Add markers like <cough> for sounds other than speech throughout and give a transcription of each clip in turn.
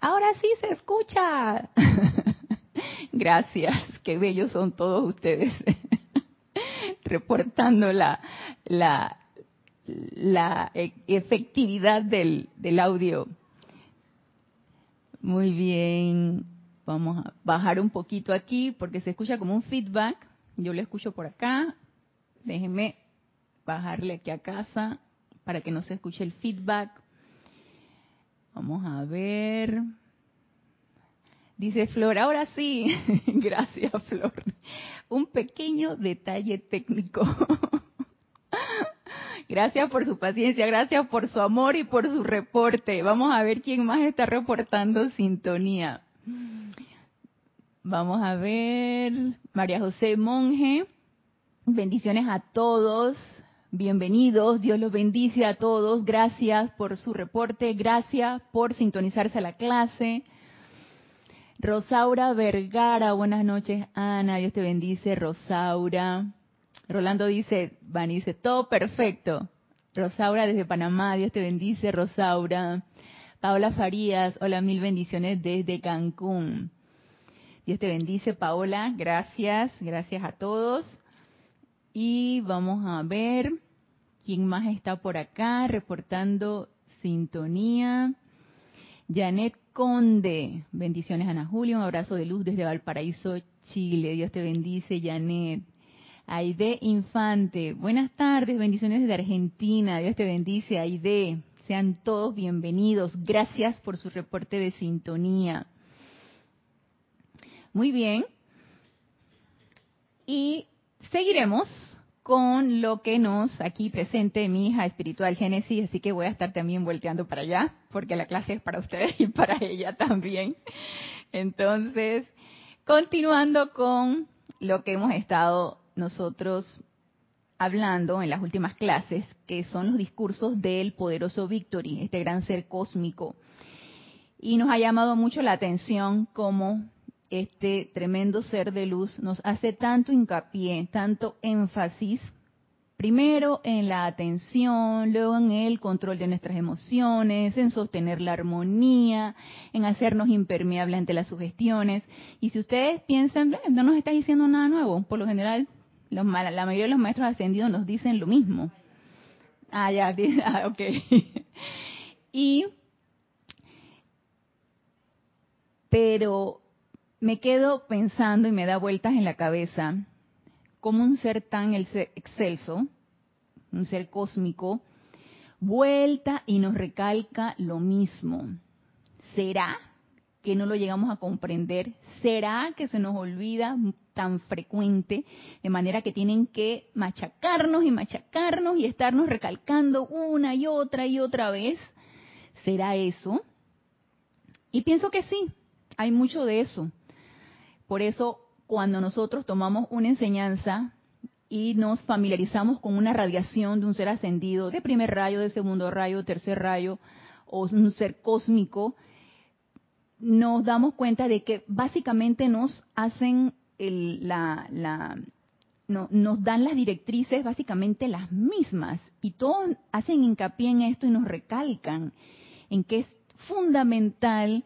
Ahora sí se escucha. <laughs> Gracias, qué bellos son todos ustedes. <laughs> Reportando la, la, la e, efectividad del, del audio. Muy bien, vamos a bajar un poquito aquí porque se escucha como un feedback. Yo lo escucho por acá. Déjenme bajarle aquí a casa para que no se escuche el feedback. Vamos a ver. Dice Flor, ahora sí. <laughs> Gracias, Flor. Un pequeño detalle técnico. <laughs> Gracias por su paciencia, gracias por su amor y por su reporte. Vamos a ver quién más está reportando sintonía. Vamos a ver, María José Monje, bendiciones a todos, bienvenidos, Dios los bendice a todos, gracias por su reporte, gracias por sintonizarse a la clase. Rosaura Vergara, buenas noches Ana, Dios te bendice, Rosaura. Rolando dice, Van dice, todo perfecto. Rosaura desde Panamá, Dios te bendice, Rosaura. Paola Farías, hola, mil bendiciones desde Cancún. Dios te bendice, Paola, gracias, gracias a todos. Y vamos a ver quién más está por acá reportando sintonía. Janet Conde, bendiciones Ana Julia, un abrazo de luz desde Valparaíso, Chile. Dios te bendice, Janet. Aide Infante, buenas tardes, bendiciones desde Argentina, Dios te bendice, Aide. Sean todos bienvenidos, gracias por su reporte de sintonía. Muy bien. Y seguiremos con lo que nos aquí presente mi hija espiritual Génesis, así que voy a estar también volteando para allá, porque la clase es para ustedes y para ella también. Entonces, continuando con lo que hemos estado nosotros hablando en las últimas clases, que son los discursos del poderoso Victory, este gran ser cósmico. Y nos ha llamado mucho la atención cómo este tremendo ser de luz nos hace tanto hincapié, tanto énfasis, primero en la atención, luego en el control de nuestras emociones, en sostener la armonía, en hacernos impermeables ante las sugestiones. Y si ustedes piensan, no nos está diciendo nada nuevo, por lo general la mayoría de los maestros ascendidos nos dicen lo mismo. Ah, ya, <laughs> ah, ok. <laughs> y, pero me quedo pensando y me da vueltas en la cabeza cómo un ser tan excelso, un ser cósmico, vuelta y nos recalca lo mismo. ¿Será que no lo llegamos a comprender? ¿Será que se nos olvida tan frecuente de manera que tienen que machacarnos y machacarnos y estarnos recalcando una y otra y otra vez? ¿Será eso? Y pienso que sí, hay mucho de eso. Por eso, cuando nosotros tomamos una enseñanza y nos familiarizamos con una radiación de un ser ascendido, de primer rayo, de segundo rayo, tercer rayo, o un ser cósmico, nos damos cuenta de que básicamente nos hacen la, la nos dan las directrices básicamente las mismas. Y todos hacen hincapié en esto y nos recalcan en que es fundamental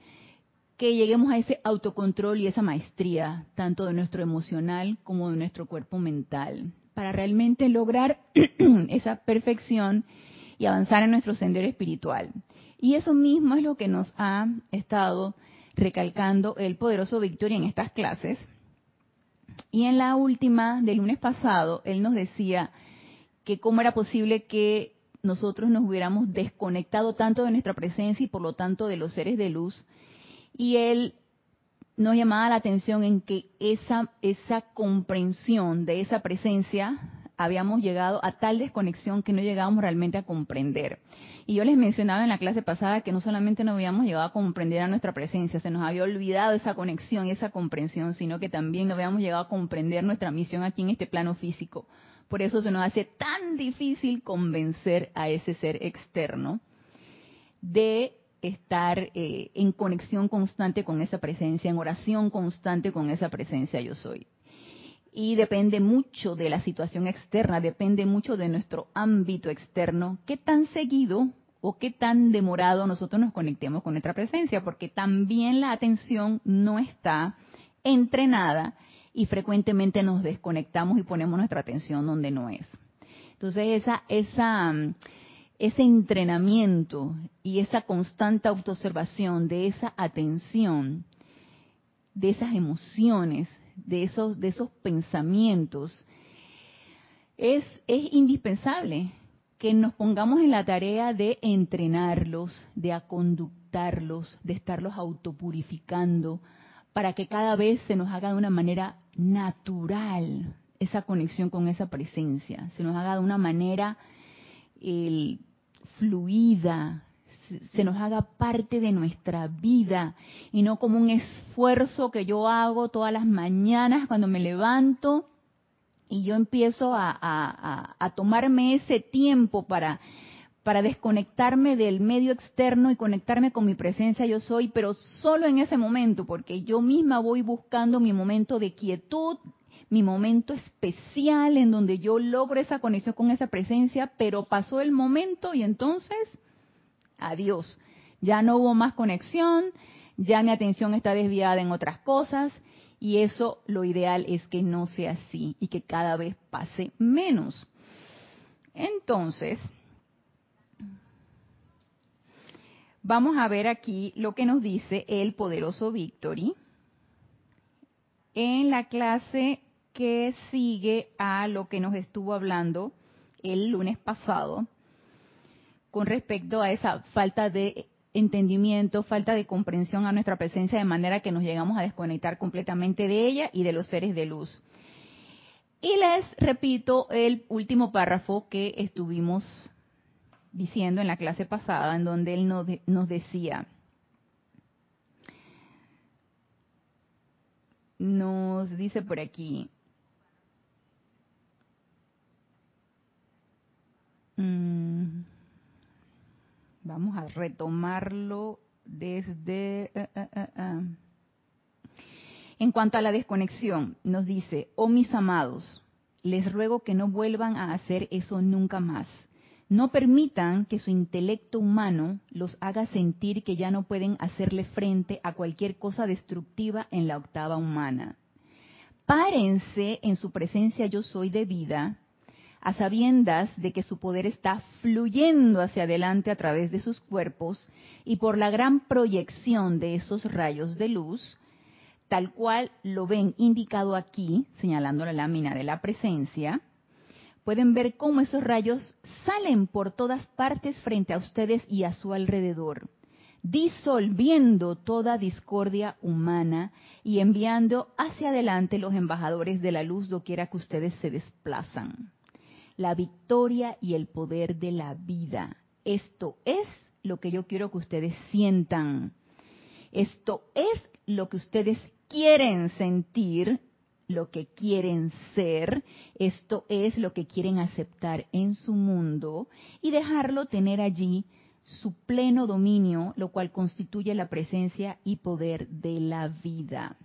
que lleguemos a ese autocontrol y esa maestría, tanto de nuestro emocional como de nuestro cuerpo mental, para realmente lograr <clears throat> esa perfección y avanzar en nuestro sendero espiritual. Y eso mismo es lo que nos ha estado recalcando el poderoso Victoria en estas clases. Y en la última del lunes pasado, él nos decía que cómo era posible que nosotros nos hubiéramos desconectado tanto de nuestra presencia y por lo tanto de los seres de luz, y él nos llamaba la atención en que esa, esa comprensión de esa presencia habíamos llegado a tal desconexión que no llegábamos realmente a comprender. Y yo les mencionaba en la clase pasada que no solamente no habíamos llegado a comprender a nuestra presencia, se nos había olvidado esa conexión y esa comprensión, sino que también no habíamos llegado a comprender nuestra misión aquí en este plano físico. Por eso se nos hace tan difícil convencer a ese ser externo de estar eh, en conexión constante con esa presencia, en oración constante con esa presencia yo soy. Y depende mucho de la situación externa, depende mucho de nuestro ámbito externo, qué tan seguido o qué tan demorado nosotros nos conectemos con nuestra presencia, porque también la atención no está entrenada y frecuentemente nos desconectamos y ponemos nuestra atención donde no es. Entonces esa, esa, ese entrenamiento y esa constante autoobservación de esa atención, de esas emociones, de esos, de esos pensamientos, es, es indispensable que nos pongamos en la tarea de entrenarlos, de aconductarlos, de estarlos autopurificando, para que cada vez se nos haga de una manera natural esa conexión con esa presencia, se nos haga de una manera fluida, se nos haga parte de nuestra vida y no como un esfuerzo que yo hago todas las mañanas cuando me levanto y yo empiezo a, a tomarme ese tiempo para para desconectarme del medio externo y conectarme con mi presencia yo soy, pero solo en ese momento, porque yo misma voy buscando mi momento de quietud, mi momento especial en donde yo logro esa conexión con esa presencia, pero pasó el momento y entonces, adiós. Ya no hubo más conexión, ya mi atención está desviada en otras cosas y eso lo ideal es que no sea así y que cada vez pase menos. Entonces, Vamos a ver aquí lo que nos dice el poderoso Victory en la clase que sigue a lo que nos estuvo hablando el lunes pasado con respecto a esa falta de entendimiento, falta de comprensión a nuestra presencia de manera que nos llegamos a desconectar completamente de ella y de los seres de luz. Y les repito el último párrafo que estuvimos diciendo en la clase pasada, en donde él nos, decía, nos dice por aquí, mm, vamos a retomarlo desde... Eh, eh, eh, en cuanto a la desconexión, nos dice, oh mis amados, les ruego que no vuelvan a hacer eso nunca más. No permitan que su intelecto humano los haga sentir que ya no pueden hacerle frente a cualquier cosa destructiva en la octava humana. Párense en su presencia yo soy de vida, a sabiendas de que su poder está fluyendo hacia adelante a través de sus cuerpos y por la gran proyección de esos rayos de luz, tal cual lo ven indicado aquí, señalando la lámina de la presencia, pueden ver cómo esos rayos salen por todas partes frente a ustedes y a su alrededor, disolviendo toda discordia humana y enviando hacia adelante los embajadores de la luz doquiera que ustedes se desplazan. La victoria y el poder de la vida. Esto es lo que yo quiero que ustedes sientan. Esto es lo que ustedes quieren sentir lo que quieren ser, esto es lo que quieren aceptar en su mundo y dejarlo tener allí su pleno dominio, lo cual constituye la presencia y poder de la vida.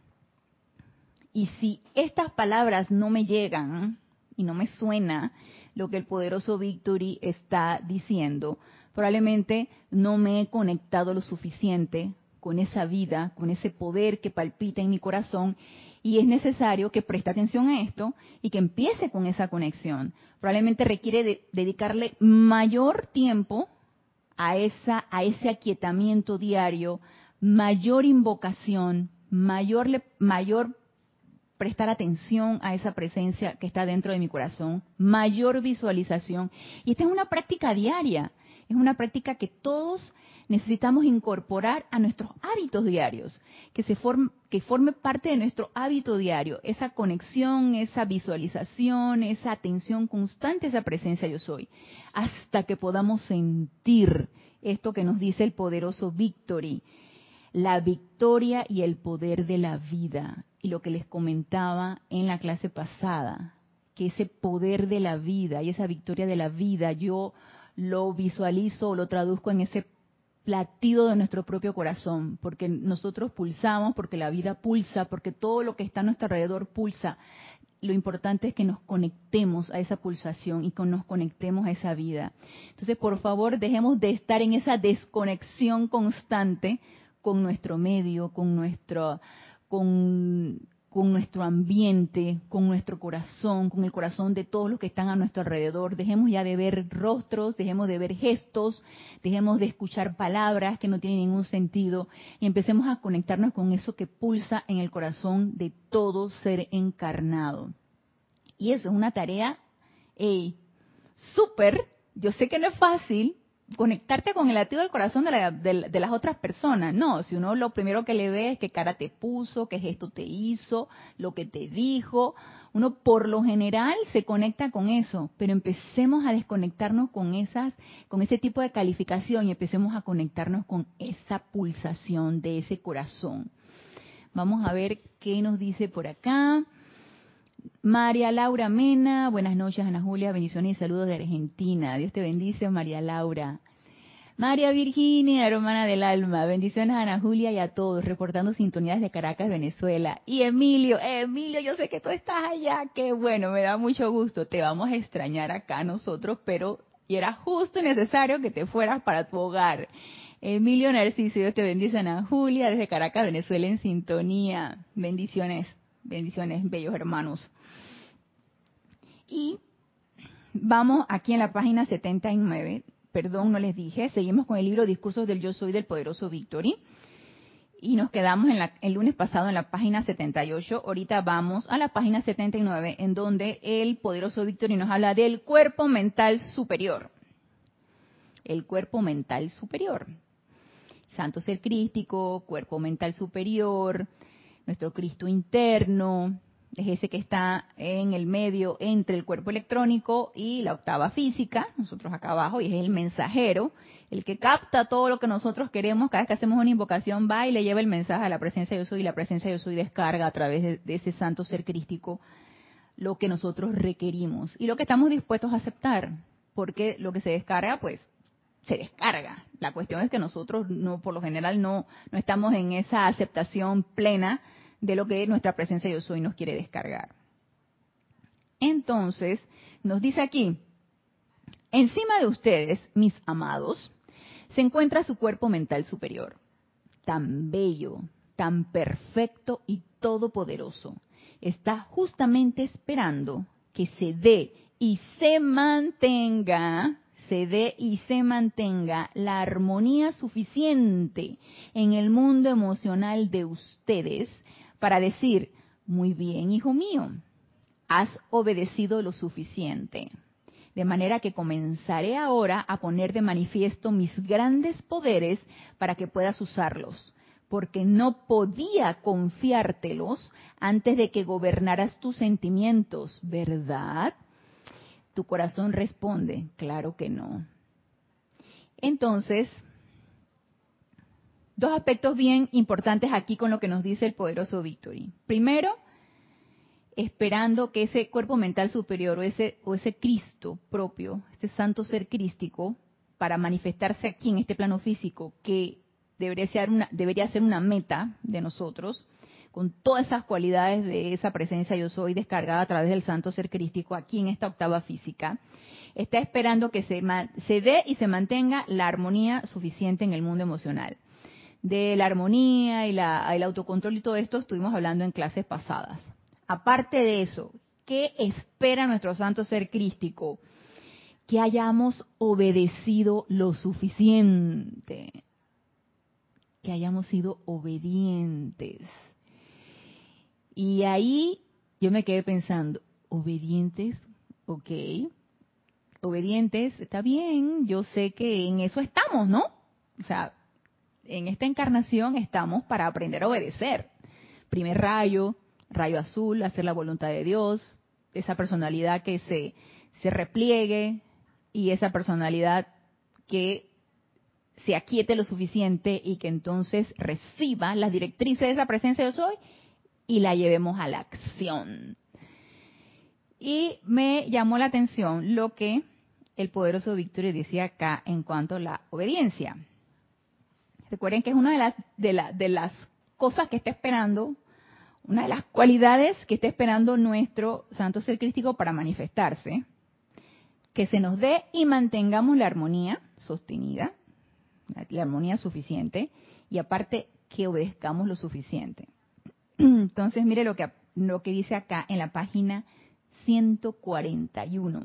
Y si estas palabras no me llegan y no me suena lo que el poderoso Victory está diciendo, probablemente no me he conectado lo suficiente con esa vida, con ese poder que palpita en mi corazón y es necesario que preste atención a esto y que empiece con esa conexión. Probablemente requiere dedicarle mayor tiempo a, esa, a ese aquietamiento diario, mayor invocación, mayor, mayor prestar atención a esa presencia que está dentro de mi corazón, mayor visualización. Y esta es una práctica diaria, es una práctica que todos necesitamos incorporar a nuestros hábitos diarios, que, se forme, que forme parte de nuestro hábito diario, esa conexión, esa visualización, esa atención constante, esa presencia yo soy, hasta que podamos sentir esto que nos dice el poderoso Victory, la victoria y el poder de la vida. Y lo que les comentaba en la clase pasada, que ese poder de la vida y esa victoria de la vida yo lo visualizo o lo traduzco en ese latido de nuestro propio corazón, porque nosotros pulsamos, porque la vida pulsa, porque todo lo que está a nuestro alrededor pulsa. lo importante es que nos conectemos a esa pulsación y que nos conectemos a esa vida. Entonces, por favor, dejemos de estar en esa desconexión constante con nuestro medio, con nuestro, con con nuestro ambiente, con nuestro corazón, con el corazón de todos los que están a nuestro alrededor. Dejemos ya de ver rostros, dejemos de ver gestos, dejemos de escuchar palabras que no tienen ningún sentido y empecemos a conectarnos con eso que pulsa en el corazón de todo ser encarnado. Y eso es una tarea, hey, súper, yo sé que no es fácil, conectarte con el latido del corazón de, las otras personas. No, si uno lo primero que le ve es qué cara te puso, qué gesto te hizo, lo que te dijo, uno por lo general se conecta con eso, pero empecemos a desconectarnos con esas, con ese tipo de calificación y empecemos a conectarnos con esa pulsación de ese corazón. Vamos a ver qué nos dice por acá. María Laura Mena, buenas noches Ana Julia, bendiciones y saludos de Argentina. Dios te bendice, María Laura. María Virginia, hermana del alma, bendiciones a Ana Julia y a todos, reportando sintonías de Caracas, Venezuela. Y Emilio, Emilio, yo sé que tú estás allá, qué bueno, me da mucho gusto. Te vamos a extrañar acá nosotros, pero y era justo y necesario que te fueras para tu hogar. Emilio Narciso, Dios te bendice, Ana Julia, desde Caracas, Venezuela, en sintonía. Bendiciones, bendiciones, bellos hermanos. Y vamos aquí en la página 79, perdón, no les dije, seguimos con el libro Discursos del Yo Soy del Poderoso Victory. Y nos quedamos en el lunes pasado en la página 78. Ahorita vamos a la página 79, en donde el poderoso Victory nos habla del cuerpo mental superior. El cuerpo mental superior. Santo ser crístico, cuerpo mental superior, nuestro Cristo interno, es ese que está en el medio entre el cuerpo electrónico y la octava física, nosotros acá abajo, y es el mensajero, el que capta todo lo que nosotros queremos, cada vez que hacemos una invocación va y le lleva el mensaje a la presencia de yo soy, y la presencia de yo soy descarga a través de, de ese santo ser crístico lo que nosotros requerimos y lo que estamos dispuestos a aceptar, porque lo que se descarga, pues se descarga. La cuestión es que nosotros no, por lo general no, no estamos en esa aceptación plena de lo que nuestra presencia yo soy nos quiere descargar. Entonces, nos dice aquí, encima de ustedes, mis amados, se encuentra su cuerpo mental superior, tan bello, tan perfecto y todopoderoso. Está justamente esperando que se dé y se mantenga, se dé y se mantenga la armonía suficiente en el mundo emocional de ustedes para decir, muy bien, hijo mío, has obedecido lo suficiente. De manera que comenzaré ahora a poner de manifiesto mis grandes poderes para que puedas usarlos, porque no podía confiártelos antes de que gobernaras tus sentimientos, ¿verdad? Tu corazón responde, claro que no. Entonces, dos aspectos bien importantes aquí con lo que nos dice el poderoso Victory. Primero, esperando que ese cuerpo mental superior o ese, o ese Cristo propio, este santo ser crístico, para manifestarse aquí en este plano físico, que debería ser una, debería ser una meta de nosotros, con todas esas cualidades de esa presencia yo soy descargada a través del santo ser crístico aquí en esta octava física, está esperando que se, se dé y se mantenga la armonía suficiente en el mundo emocional de la armonía y la, el autocontrol y todo esto estuvimos hablando en clases pasadas. Aparte de eso, ¿qué espera nuestro santo ser crístico? Que hayamos obedecido lo suficiente, que hayamos sido obedientes. Y ahí yo me quedé pensando, obedientes, ok, obedientes, está bien, yo sé que en eso estamos, ¿no? O sea, en esta encarnación estamos para aprender a obedecer. Primer rayo, rayo azul, hacer la voluntad de Dios, esa personalidad que se, se repliegue y esa personalidad que se aquiete lo suficiente y que entonces reciba las directrices de esa presencia yo soy y la llevemos a la acción. Y me llamó la atención lo que el poderoso Victoria decía acá en cuanto a la obediencia. Recuerden que es una de las, de, de las cosas que está esperando una de las cualidades que está esperando nuestro santo ser crístico para manifestarse, que se nos dé y mantengamos la armonía sostenida, la, armonía suficiente, y aparte que obedezcamos lo suficiente. <clears throat> Entonces, mire lo que, lo que dice acá en la página 141.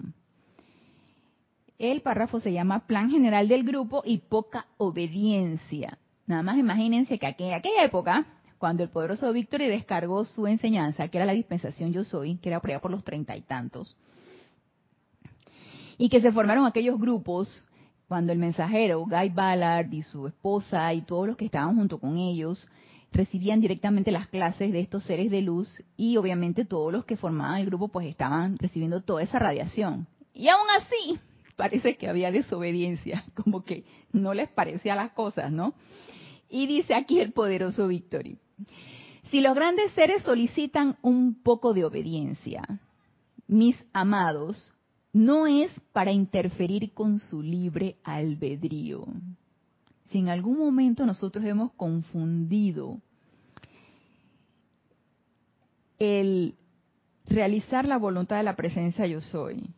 El párrafo se llama Plan General del Grupo y Poca Obediencia. Nada más imagínense que en aquella época, cuando el poderoso Victory descargó su enseñanza, que era la dispensación Yo Soy, que era por allá por los treinta y tantos, y que se formaron aquellos grupos cuando el mensajero, Guy Ballard y su esposa y todos los que estaban junto con ellos, recibían directamente las clases de estos seres de luz y obviamente todos los que formaban el grupo pues estaban recibiendo toda esa radiación. Y aún así, parece que había desobediencia, <laughs> como que no les parecía las cosas, ¿no? Y dice aquí el poderoso Victory, si los grandes seres solicitan un poco de obediencia, mis amados, no es para interferir con su libre albedrío. Si en algún momento nosotros hemos confundido el realizar la voluntad de la presencia yo soy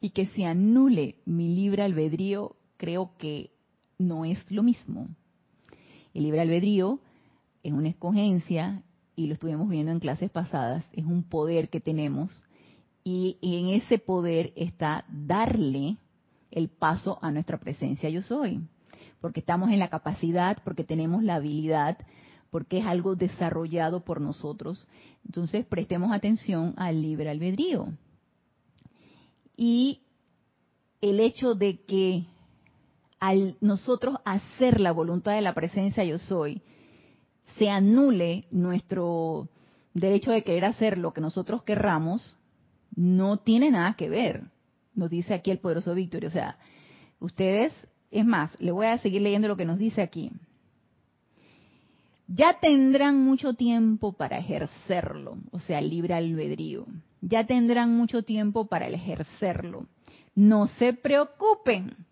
y que se anule mi libre albedrío, creo que no es lo mismo. El libre albedrío es una escogencia, y lo estuvimos viendo en clases pasadas, es un poder que tenemos, y en ese poder está darle el paso a nuestra presencia yo soy, porque estamos en la capacidad, porque tenemos la habilidad, porque es algo desarrollado por nosotros. Entonces prestemos atención al libre albedrío. Y el hecho de que al nosotros hacer la voluntad de la presencia yo soy, se anule nuestro derecho de querer hacer lo que nosotros querramos, no tiene nada que ver. Nos dice aquí el poderoso Víctor. O sea, ustedes, es más, le voy a seguir leyendo lo que nos dice aquí. Ya tendrán mucho tiempo para ejercerlo, o sea, libre albedrío ya tendrán mucho tiempo para ejercerlo. No se preocupen.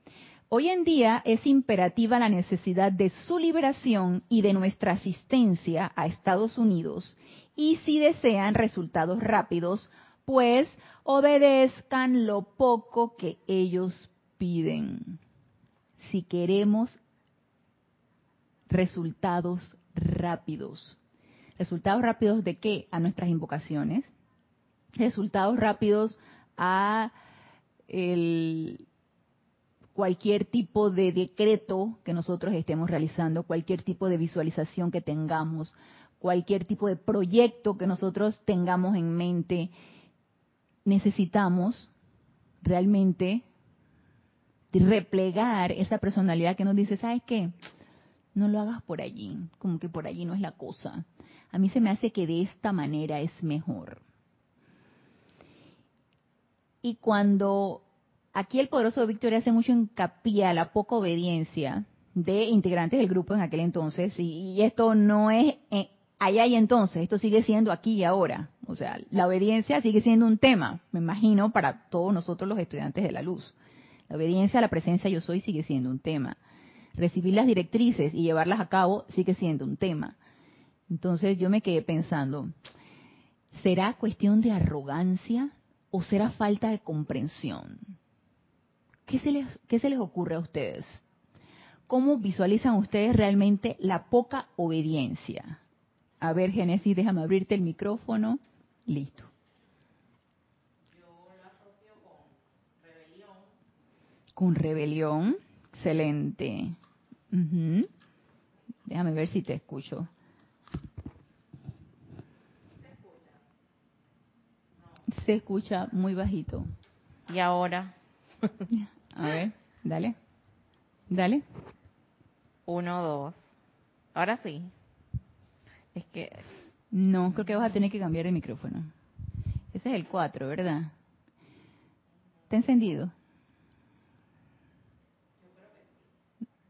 Hoy en día es imperativa la necesidad de su liberación y de nuestra asistencia a Estados Unidos. Y si desean resultados rápidos, pues obedezcan lo poco que ellos piden. Si queremos resultados rápidos. ¿Resultados rápidos de qué? A nuestras invocaciones, resultados rápidos a cualquier tipo de decreto que nosotros estemos realizando, cualquier tipo de visualización que tengamos, cualquier tipo de proyecto que nosotros tengamos en mente, necesitamos realmente replegar esa personalidad que nos dice, ¿sabes qué? No lo hagas por allí, como que por allí no es la cosa. A mí se me hace que de esta manera es mejor. Y cuando aquí el poderoso Victoria hace mucho hincapié a la poca obediencia de integrantes del grupo en aquel entonces, y, esto no es eh, allá y entonces, esto sigue siendo aquí y ahora. O sea, la obediencia sigue siendo un tema, me imagino, para todos nosotros los estudiantes de la luz. La obediencia a la presencia yo soy sigue siendo un tema. Recibir las directrices y llevarlas a cabo sigue siendo un tema. Entonces yo me quedé pensando, ¿será cuestión de arrogancia o será falta de comprensión? ¿Qué se les, qué se les ocurre a ustedes? ¿Cómo visualizan ustedes realmente la poca obediencia? A ver, Génesis, déjame abrirte el micrófono. Listo. Con rebelión. Con Excelente. Déjame ver si te escucho. se escucha muy bajito. ¿Y ahora? <laughs> A ver, dale. Dale. Uno, dos. Ahora sí. Es que... No, creo que vas a tener que cambiar el micrófono. Ese es el cuatro, ¿verdad? ¿Está encendido?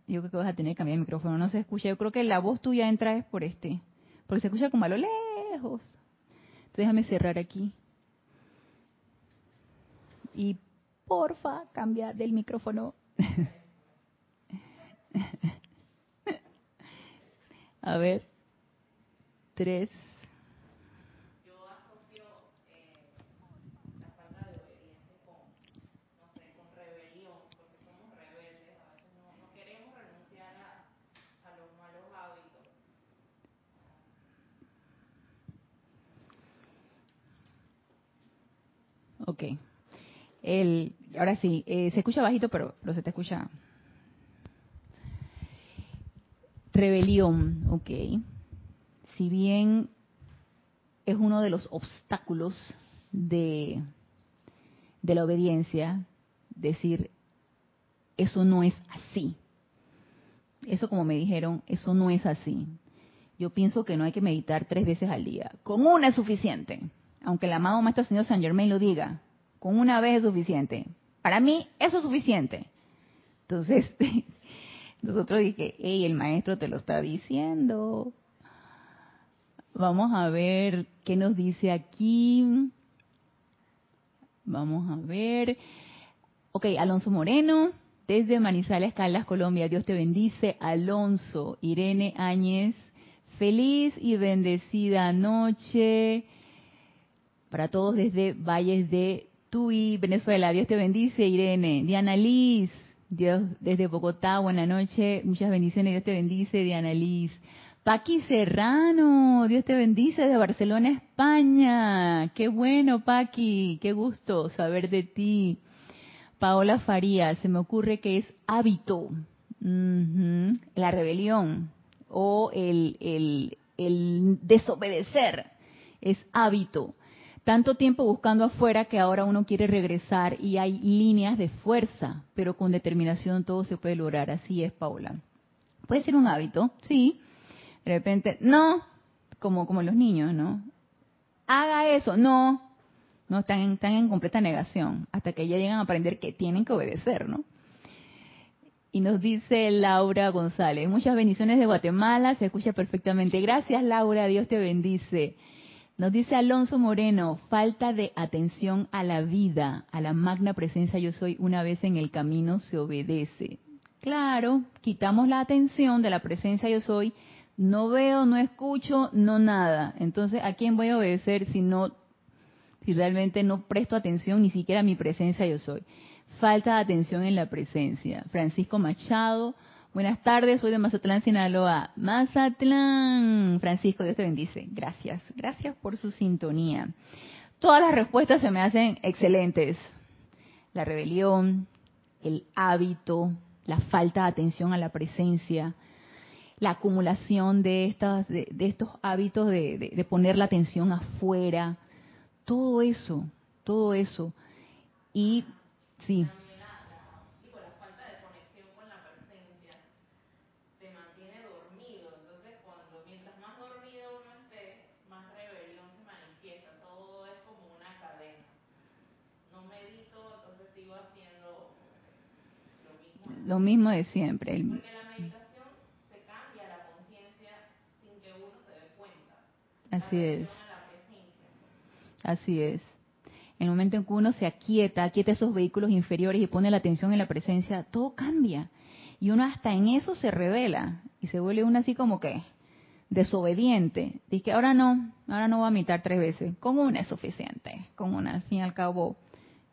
Yo creo que vas a tener que cambiar el micrófono. No se escucha. Yo creo que la voz tuya entra es por este. Porque se escucha como a lo lejos. Entonces déjame cerrar aquí y porfa cambia del micrófono. <laughs> A ver, tres. Ok. El, ahora sí, eh, se escucha bajito, pero, se te escucha. Rebelión, ok. Si bien es uno de los obstáculos de, de la obediencia, decir, eso no es así. Eso como me dijeron, eso no es así. Yo pienso que no hay que meditar tres veces al día. Con una es suficiente. Aunque el amado Maestro Señor San Germain lo diga, con una vez es suficiente. Para mí, eso es suficiente. Entonces, <laughs> nosotros dije, hey, el maestro te lo está diciendo. Vamos a ver qué nos dice aquí. Vamos a ver. Ok, Alonso Moreno, desde Manizales, Caldas, Colombia. Dios te bendice. Alonso, Irene Áñez, feliz y bendecida noche para todos desde Valles de Tui, Venezuela. Dios te bendice, Irene. Diana Liz, Dios desde Bogotá, buena noche. Muchas bendiciones, Dios te bendice, Diana Liz. Paqui Serrano, Dios te bendice de Barcelona, España. Qué bueno, Paqui, qué gusto saber de ti. Paola Faría, se me ocurre que es hábito, la rebelión o el desobedecer, es hábito tanto tiempo buscando afuera que ahora uno quiere regresar y hay líneas de fuerza, pero con determinación todo se puede lograr. Así es, Paula. Puede ser un hábito, sí. De repente, no, como, como los niños, ¿no? Haga eso, no. No, están en, están en completa negación, hasta que ya llegan a aprender que tienen que obedecer, ¿no? Y nos dice Laura González, muchas bendiciones de Guatemala, se escucha perfectamente. Gracias Laura, Dios te bendice. Nos dice Alonso Moreno, falta de atención a la vida, a la magna presencia yo soy, una vez en el camino se obedece. Claro, quitamos la atención de la presencia yo soy, no veo, no escucho, no nada. Entonces, ¿a quién voy a obedecer si no, si realmente no presto atención ni siquiera a mi presencia yo soy? Falta de atención en la presencia. Francisco Machado, Buenas tardes, soy de Mazatlán, Sinaloa. Mazatlán, Francisco, Dios te bendice. Gracias, gracias por su sintonía. Todas las respuestas se me hacen excelentes. La rebelión, el hábito, la falta de atención a la presencia, la acumulación de, estas, de, estos hábitos de, de poner la atención afuera, todo eso, todo eso. Y sí. Lo mismo de siempre. Porque la meditación se cambia la conciencia sin que uno se dé cuenta. Así es. Así es. En el momento en que uno se aquieta, aquieta esos vehículos inferiores y pone la atención en la presencia, todo cambia. Y uno hasta en eso se revela y se vuelve uno así como que desobediente. Dice que ahora no, ahora no voy a meditar tres veces. Con una es suficiente. Con una, al fin y al cabo,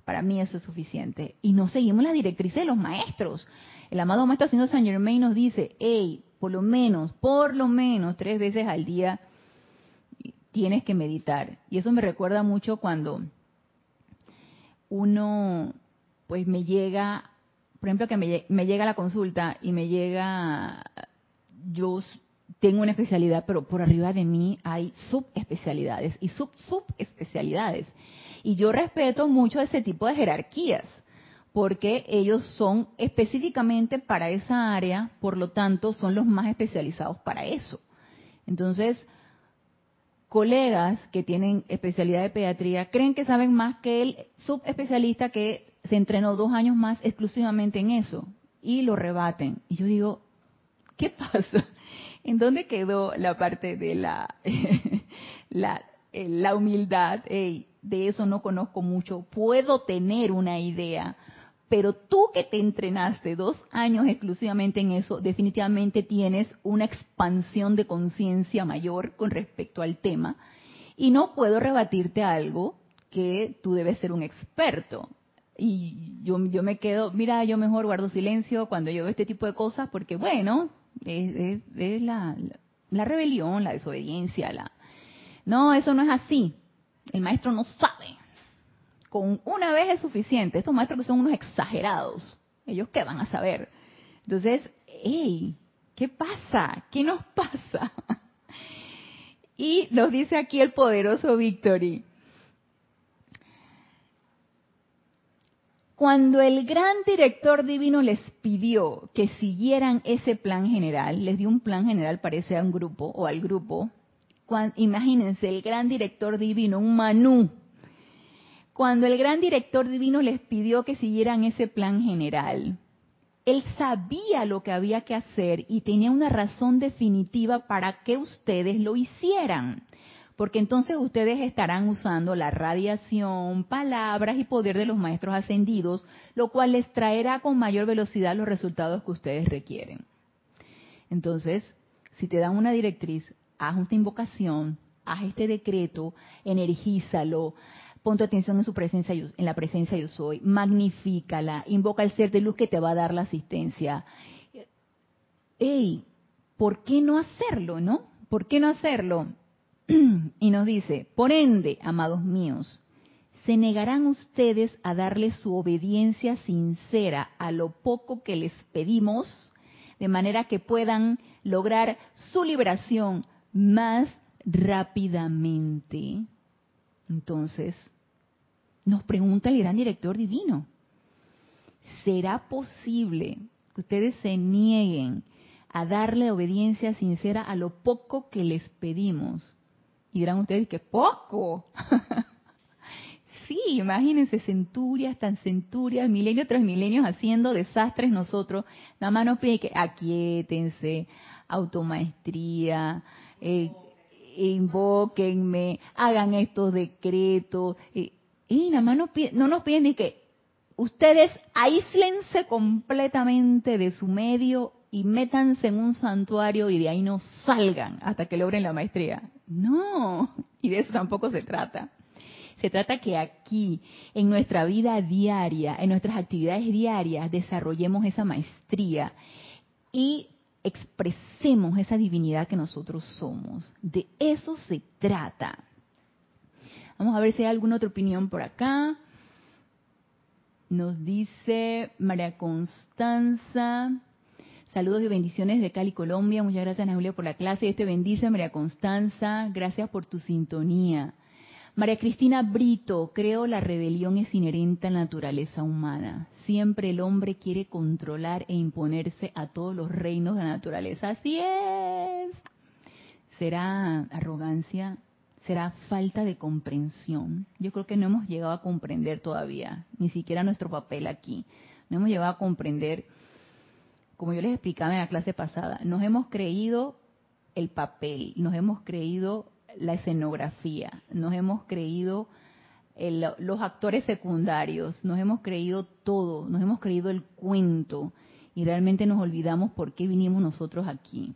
para mí eso es suficiente. Y no seguimos la directriz de los maestros. El amado Maestro Señor San Germain nos dice, hey, por lo menos, por lo menos tres veces al día tienes que meditar. Y eso me recuerda mucho cuando uno, pues me llega, por ejemplo, que me, me llega la consulta y me llega, yo tengo una especialidad, pero por arriba de mí hay subespecialidades y sub subespecialidades. Y yo respeto mucho ese tipo de jerarquías, porque ellos son específicamente para esa área, por lo tanto son los más especializados para eso. Entonces, colegas que tienen especialidad de pediatría creen que saben más que el subespecialista que se entrenó dos años más exclusivamente en eso y lo rebaten. Y yo digo, ¿qué pasa? <laughs> ¿En dónde quedó la parte de la, <laughs> la, eh, la humildad? De eso no conozco mucho, puedo tener una idea, pero tú que te entrenaste dos años exclusivamente en eso, definitivamente tienes una expansión de conciencia mayor con respecto al tema y no puedo rebatirte algo que tú debes ser un experto. Y yo, yo me quedo, mira, yo mejor guardo silencio cuando yo veo este tipo de cosas porque, bueno, es, es, la, la rebelión, la desobediencia, la... No, eso no es así. El maestro no sabe con una vez es suficiente. Estos maestros que son unos exagerados, ellos qué van a saber. Entonces, hey, ¿qué pasa? ¿Qué nos <laughs> pasa? Y nos dice aquí el poderoso Victory. Cuando el gran director divino les pidió que siguieran ese plan general, les dio un plan general, parece a un grupo o al grupo, imagínense, el gran director divino, un manú, cuando el gran director divino les pidió que siguieran ese plan general, él sabía lo que había que hacer y tenía una razón definitiva para que ustedes lo hicieran. Porque entonces ustedes estarán usando la radiación, palabras y poder de los maestros ascendidos, lo cual les traerá con mayor velocidad los resultados que ustedes requieren. Entonces, si te dan una directriz, haz esta invocación, haz este decreto, energízalo, pon tu atención en su presencia, en la presencia yo soy, magnifícala, invoca al ser de luz que te va a dar la asistencia. Ey, ¿por qué no hacerlo, no? ¿Por qué no hacerlo? <clears throat> y nos dice, por ende, amados míos, se negarán ustedes a darle su obediencia sincera a lo poco que les pedimos, de manera que puedan lograr su liberación más rápidamente. Entonces, nos pregunta el gran director divino, ¿será posible que ustedes se nieguen a darle obediencia sincera a lo poco que les pedimos? Y dirán ustedes que poco. <laughs> sí, imagínense centurias, tan centurias, milenio tras milenio haciendo desastres nosotros. Nada más nos piden que aquietense, automaestría, eh, invóquenme, hagan estos decretos. Y nada más no nos piden ni que ustedes aíslense completamente de su medio y métanse en un santuario y de ahí no salgan hasta que logren la maestría. No, y de eso tampoco se trata. Se trata que aquí, en nuestra vida diaria, en nuestras actividades diarias, desarrollemos esa maestría y expresemos esa divinidad que nosotros somos. De eso se trata. Vamos a ver si hay alguna otra opinión por acá. Nos dice María Constanza. Saludos y bendiciones de Cali, Colombia. Muchas gracias, Ana Julia, por la clase. Este bendice, María Constanza. Gracias por tu sintonía. María Cristina Brito, creo la rebelión es inherente a la naturaleza humana. Siempre el hombre quiere controlar e imponerse a todos los reinos de la naturaleza. Así es. ¿Será arrogancia? será falta de comprensión. Yo creo que no hemos llegado a comprender todavía, ni siquiera nuestro papel aquí. No hemos llegado a comprender, como yo les explicaba en la clase pasada, nos hemos creído el papel, nos hemos creído la escenografía, nos hemos creído los actores secundarios, nos hemos creído todo, nos hemos creído el cuento y realmente nos olvidamos por qué vinimos nosotros aquí.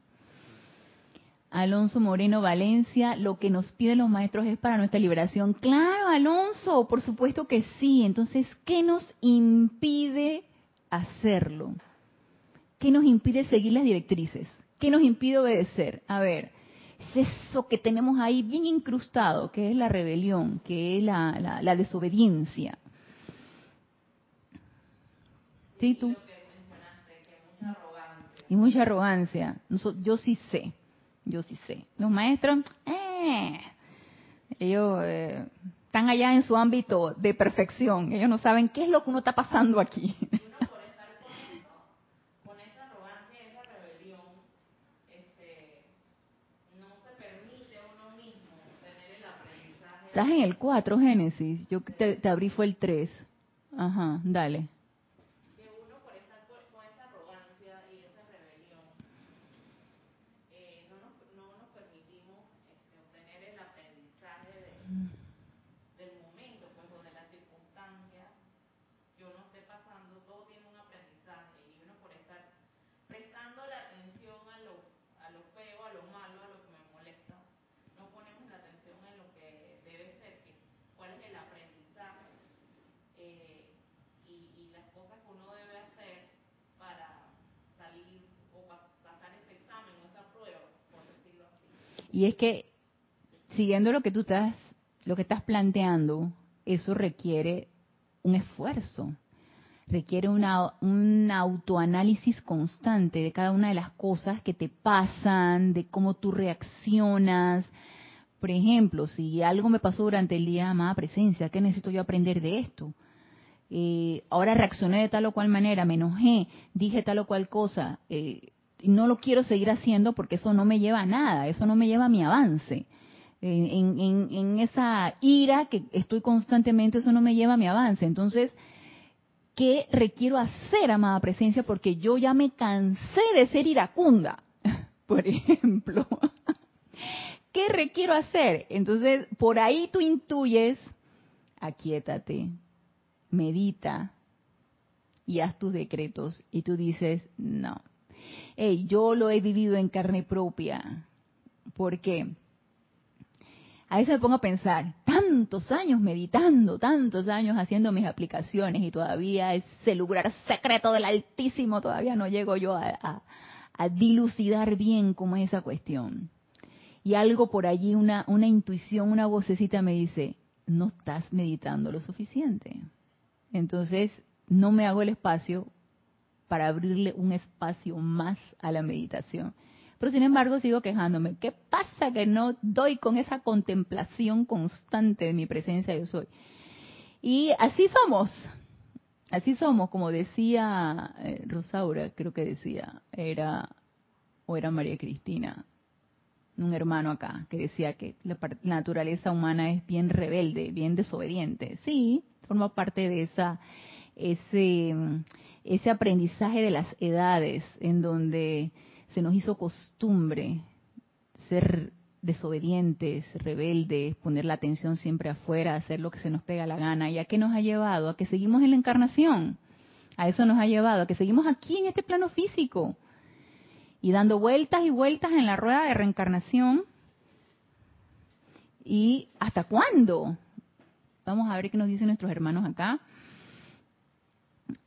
Alonso Moreno Valencia, lo que nos piden los maestros es para nuestra liberación. Claro, Alonso, por supuesto que sí. Entonces, ¿qué nos impide hacerlo? ¿Qué nos impide seguir las directrices? ¿Qué nos impide obedecer? A ver, es eso que tenemos ahí bien incrustado, que es la rebelión, que es la, la, desobediencia. ¿Sí, tú? Y mucha arrogancia. Yo sí sé. Yo sí sé. Los maestros, eh, ellos eh, están allá en su ámbito de perfección. Ellos no saben qué es lo que uno está pasando aquí. Estás en el 4, Génesis. Yo te, te abrí fue el 3. Ajá, dale. Y es que, siguiendo lo que tú estás, lo que estás planteando, eso requiere un esfuerzo, requiere una, un autoanálisis constante de cada una de las cosas que te pasan, de cómo tú reaccionas. Por ejemplo, si algo me pasó durante el día, amada presencia, ¿qué necesito yo aprender de esto? Eh, ahora reaccioné de tal o cual manera, me enojé, dije tal o cual cosa, eh, no lo quiero seguir haciendo porque eso no me lleva a nada, eso no me lleva a mi avance. En, esa ira que estoy constantemente, eso no me lleva a mi avance. Entonces, ¿qué requiero hacer, amada presencia? Porque yo ya me cansé de ser iracunda, <laughs> por ejemplo. <laughs> ¿Qué requiero hacer? Entonces, por ahí tú intuyes, aquíétate, medita y haz tus decretos. Y tú dices, no, hey, yo lo he vivido en carne propia. ¿Por qué? A veces me pongo a pensar, tantos años meditando, tantos años haciendo mis aplicaciones y todavía ese lugar secreto del Altísimo, todavía no llego yo a, dilucidar bien cómo es esa cuestión. Y algo por allí, una, una intuición, una vocecita me dice, no estás meditando lo suficiente. Entonces, no me hago el espacio para abrirle un espacio más a la meditación. Pero sin embargo sigo quejándome. ¿Qué pasa que no doy con esa contemplación constante de mi presencia yo soy? Y así somos, así somos, como decía eh, Rosaura, creo que decía, era, o era María Cristina, un hermano acá, que decía que la, la naturaleza humana es bien rebelde, bien desobediente. Sí, forma parte de esa, ese, ese aprendizaje de las edades, en donde se nos hizo costumbre ser desobedientes, rebeldes, poner la atención siempre afuera, hacer lo que se nos pega la gana. ¿Y a qué nos ha llevado? A que seguimos en la encarnación. A eso nos ha llevado, a que seguimos aquí en este plano físico y dando vueltas y vueltas en la rueda de reencarnación. ¿Y hasta cuándo? Vamos a ver qué nos dicen nuestros hermanos acá.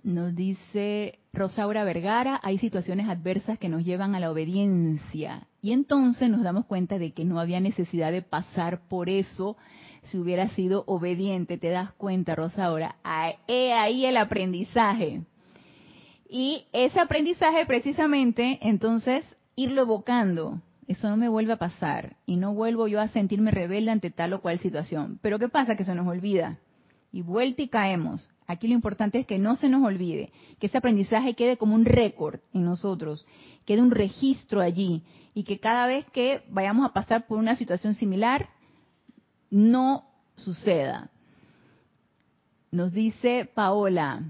Nos dice Rosaura Vergara, hay situaciones adversas que nos llevan a la obediencia. Y entonces nos damos cuenta de que no había necesidad de pasar por eso si hubiera sido obediente. ¿Te das cuenta, Rosaura? He ahí el aprendizaje. Y ese aprendizaje precisamente, entonces, irlo evocando. Eso no me vuelve a pasar. Y no vuelvo yo a sentirme rebelde ante tal o cual situación. Pero ¿qué pasa? Que se nos olvida. Y vuelta y caemos. Aquí lo importante es que no se nos olvide, que ese aprendizaje quede como un récord en nosotros, quede un registro allí y que cada vez que vayamos a pasar por una situación similar, no suceda. Nos dice Paola,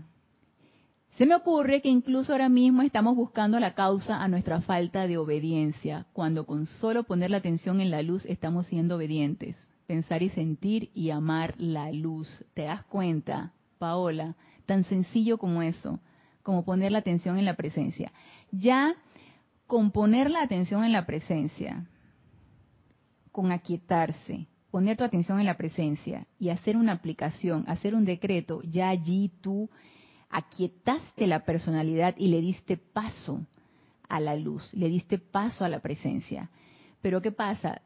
se me ocurre que incluso ahora mismo estamos buscando la causa a nuestra falta de obediencia, cuando con solo poner la atención en la luz estamos siendo obedientes. Pensar y sentir y amar la luz. ¿Te das cuenta? Paola, tan sencillo como eso, como poner la atención en la presencia. Ya con poner la atención en la presencia, con aquietarse, poner tu atención en la presencia y hacer una aplicación, hacer un decreto, ya allí tú aquietaste la personalidad y le diste paso a la luz, le diste paso a la presencia. Pero ¿qué pasa?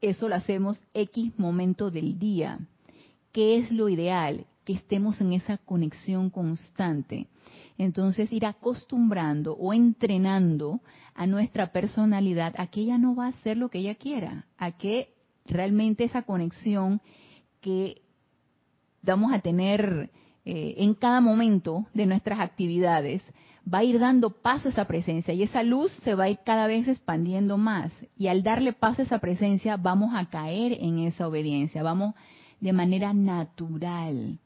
Eso lo hacemos X momento del día. ¿Qué es lo ideal? Que estemos en esa conexión constante. Entonces ir acostumbrando o entrenando a nuestra personalidad a que ella no va a hacer lo que ella quiera, a que realmente esa conexión que vamos a tener eh, en cada momento de nuestras actividades va a ir dando paso a esa presencia y esa luz se va a ir cada vez expandiendo más y al darle paso a esa presencia vamos a caer en esa obediencia, vamos de manera natural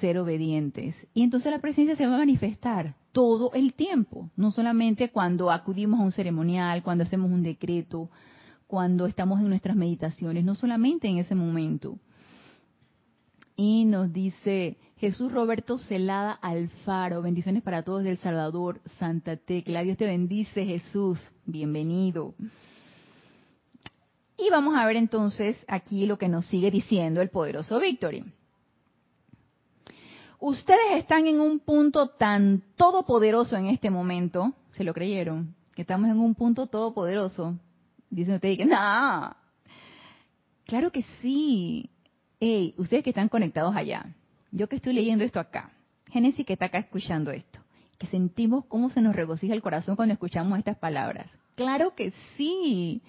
ser obedientes. Y entonces la presencia se va a manifestar todo el tiempo, no solamente cuando acudimos a un ceremonial, cuando hacemos un decreto, cuando estamos en nuestras meditaciones, no solamente en ese momento. Y nos dice Jesús Roberto Celada Alfaro, bendiciones para todos del Salvador, Santa Tecla. Dios te bendice, Jesús, bienvenido. Y vamos a ver entonces aquí lo que nos sigue diciendo el poderoso Victory. Ustedes están en un punto tan todopoderoso en este momento, ¿se lo creyeron? Que estamos en un punto todopoderoso. Dicen ustedes que no. Claro que sí. hey, ustedes que están conectados allá, yo que estoy leyendo esto acá, Génesis que está acá escuchando esto, que sentimos cómo se nos regocija el corazón cuando escuchamos estas palabras. Claro que sí,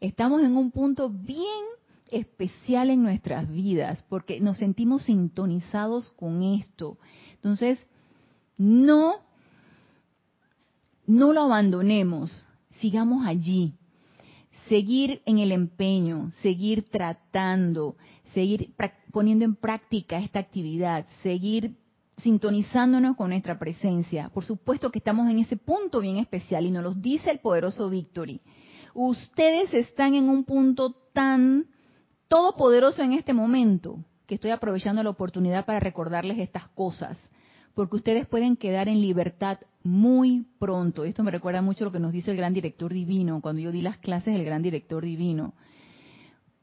estamos en un punto bien especial en nuestras vidas porque nos sentimos sintonizados con esto. Entonces, no, no lo abandonemos, sigamos allí, seguir en el empeño, seguir tratando, seguir poniendo en práctica esta actividad, seguir sintonizándonos con nuestra presencia. Por supuesto que estamos en ese punto bien especial y nos lo dice el poderoso Victory. Ustedes están en un punto tan todopoderoso en este momento que estoy aprovechando la oportunidad para recordarles estas cosas, porque ustedes pueden quedar en libertad muy pronto. Esto me recuerda mucho lo que nos dice el gran director divino, cuando yo di las clases del gran director divino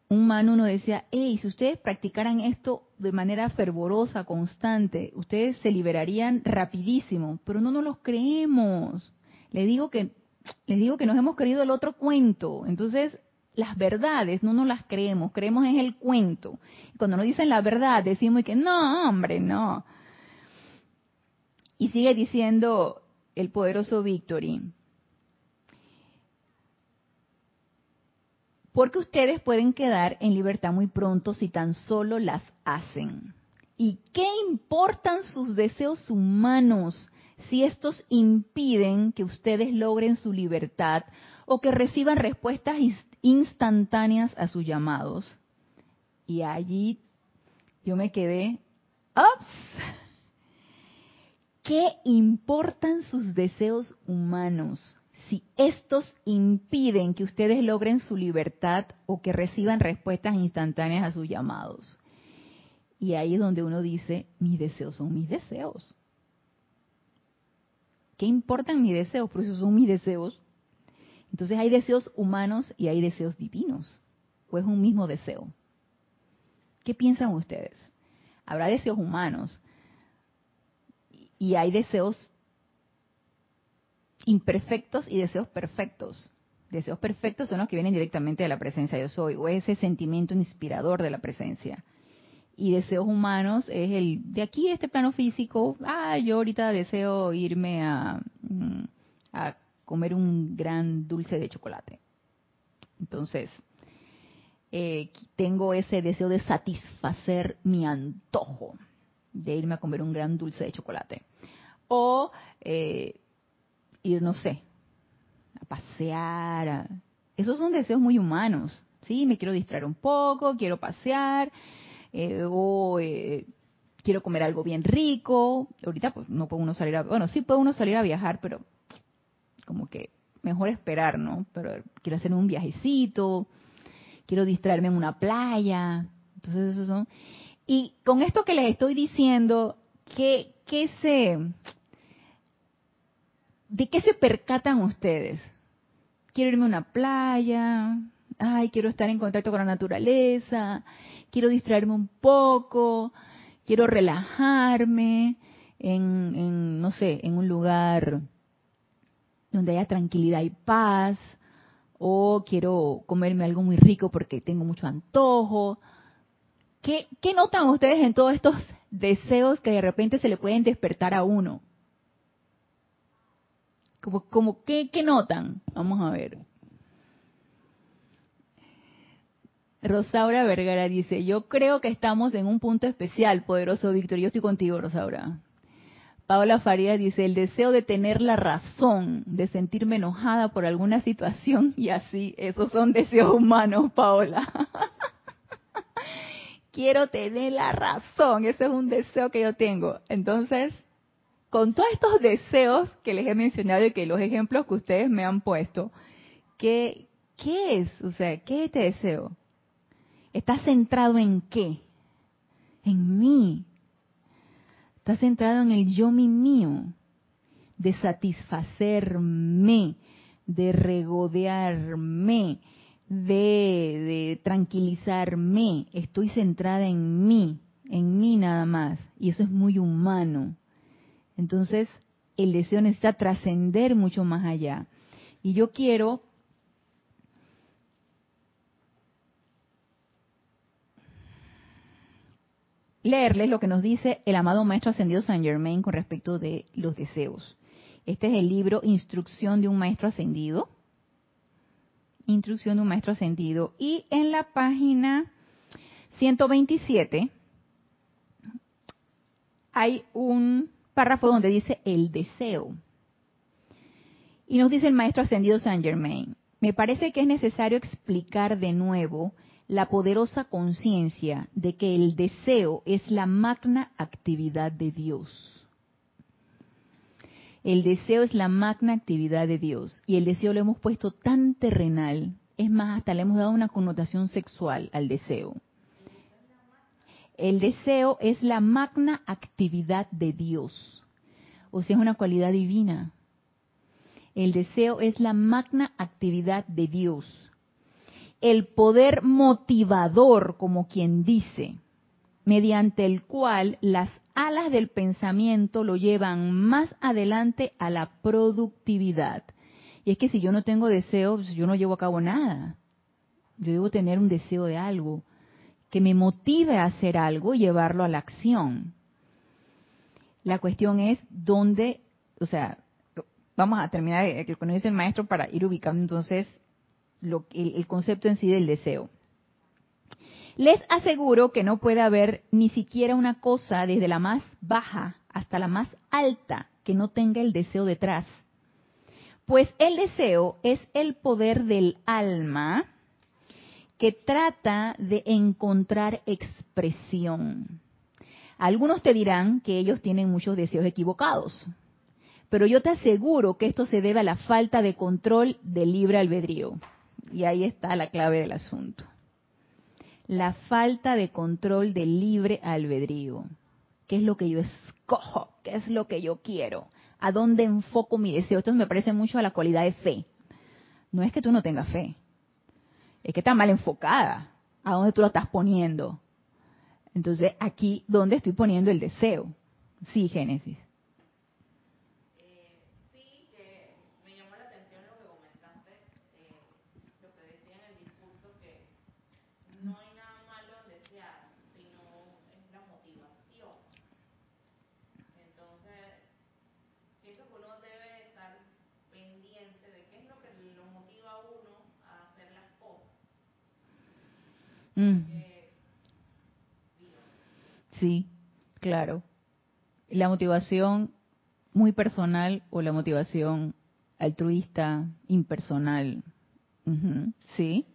un mano uno decía, hey, si ustedes practicaran esto de manera fervorosa, constante, ustedes se liberarían rapidísimo, pero no nos los creemos. Les digo que, les digo que nos hemos creído el otro cuento. Entonces, las verdades no nos las creemos, creemos en el cuento. cuando nos dicen la verdad, decimos que no, hombre, no. Y sigue diciendo el poderoso Victory, porque ustedes pueden quedar en libertad muy pronto si tan solo las hacen. ¿Y qué importan sus deseos humanos si estos impiden que ustedes logren su libertad o que reciban respuestas instantáneas a sus llamados? Y allí yo me quedé, ¡ups! ¿Qué importan sus deseos humanos si estos impiden que ustedes logren su libertad o que reciban respuestas instantáneas a sus llamados. Y ahí es donde uno dice, mis deseos son mis deseos. ¿Qué importan mis deseos? Por eso son mis deseos. Entonces hay deseos humanos y hay deseos divinos. ¿O es un mismo deseo? ¿Qué piensan ustedes? Habrá deseos humanos y hay deseos imperfectos y deseos perfectos. Deseos perfectos son los que vienen directamente de la presencia yo soy, o ese sentimiento inspirador de la presencia. Y deseos humanos es el de aquí, este plano físico, ah, yo ahorita deseo irme a, mm, a comer un gran dulce de chocolate. Entonces, eh, tengo ese deseo de satisfacer mi antojo de irme a comer un gran dulce de chocolate. O eh, ir, no sé, a pasear. Esos son deseos muy humanos. Sí, me quiero distraer un poco, quiero pasear, eh, o eh, quiero comer algo bien rico. Ahorita pues no puede uno salir a, bueno, sí puede uno salir a viajar, pero como que mejor esperar, ¿no? Pero quiero hacer un viajecito, quiero distraerme en una playa. Entonces esos son. Y con esto que les estoy diciendo, ¿qué, qué se, ¿de qué se percatan ustedes? Quiero irme a una playa, ay, quiero estar en contacto con la naturaleza, quiero distraerme un poco, quiero relajarme en, no sé, en un lugar donde haya tranquilidad y paz, o quiero comerme algo muy rico porque tengo mucho antojo. ¿Qué, ¿Qué notan ustedes en todos estos deseos que de repente se le pueden despertar a uno? Como, como ¿qué, notan? Vamos a ver. Rosaura Vergara dice, yo creo que estamos en un punto especial, poderoso Víctor. Yo estoy contigo, Rosaura. Paola Farías dice, el deseo de tener la razón, de sentirme enojada por alguna situación y así, esos son deseos humanos, Paola. <laughs> Quiero tener la razón, ese es un deseo que yo tengo. Entonces, con todos estos deseos que les he mencionado y que los ejemplos que ustedes me han puesto, ¿qué, qué es? O sea, ¿qué es este deseo? ¿Está centrado en qué? En mí. Está centrado en el yo mi mío, de satisfacerme, de regodearme, de, de tranquilizarme. Estoy centrada en mí, en mí nada más. Y eso es muy humano. Entonces, el deseo necesita trascender mucho más allá. Y yo quiero leerles lo que nos dice el amado Maestro Ascendido Saint Germain con respecto de los deseos. Este es el libro Instrucción de un Maestro Ascendido. Instrucción de un Maestro Ascendido. Y en la página 127 hay un párrafo donde dice el deseo. Y nos dice el Maestro Ascendido Saint Germain, me parece que es necesario explicar de nuevo la poderosa conciencia de que el deseo es la magna actividad de Dios. El deseo es la magna actividad de Dios y el deseo lo hemos puesto tan terrenal, es más, hasta le hemos dado una connotación sexual al deseo. El deseo es la magna actividad de Dios, o sea, es una cualidad divina. El deseo es la magna actividad de Dios. El poder motivador, como quien dice, mediante el cual las alas del pensamiento lo llevan más adelante a la productividad. Y es que si yo no tengo deseo, pues yo no llevo a cabo nada. Yo debo tener un deseo de algo que me motive a hacer algo y llevarlo a la acción. La cuestión es dónde, o sea, vamos a terminar el que dice el maestro para ir ubicando entonces lo, el, el concepto en sí del deseo. Les aseguro que no puede haber ni siquiera una cosa desde la más baja hasta la más alta que no tenga el deseo detrás. Pues el deseo es el poder del alma que trata de encontrar expresión. Algunos te dirán que ellos tienen muchos deseos equivocados, pero yo te aseguro que esto se debe a la falta de control del libre albedrío. Y ahí está la clave del asunto. La falta de control del libre albedrío. ¿Qué es lo que yo escojo? ¿Qué es lo que yo quiero? ¿A dónde enfoco mi deseo? Esto me parece mucho a la cualidad de fe. No es que tú no tengas fe, es que está mal enfocada. ¿A dónde tú lo estás poniendo? Entonces, aquí, ¿dónde estoy poniendo el deseo? Sí, Génesis. Mm. Sí, claro. La motivación muy personal o la motivación altruista, impersonal. Sí.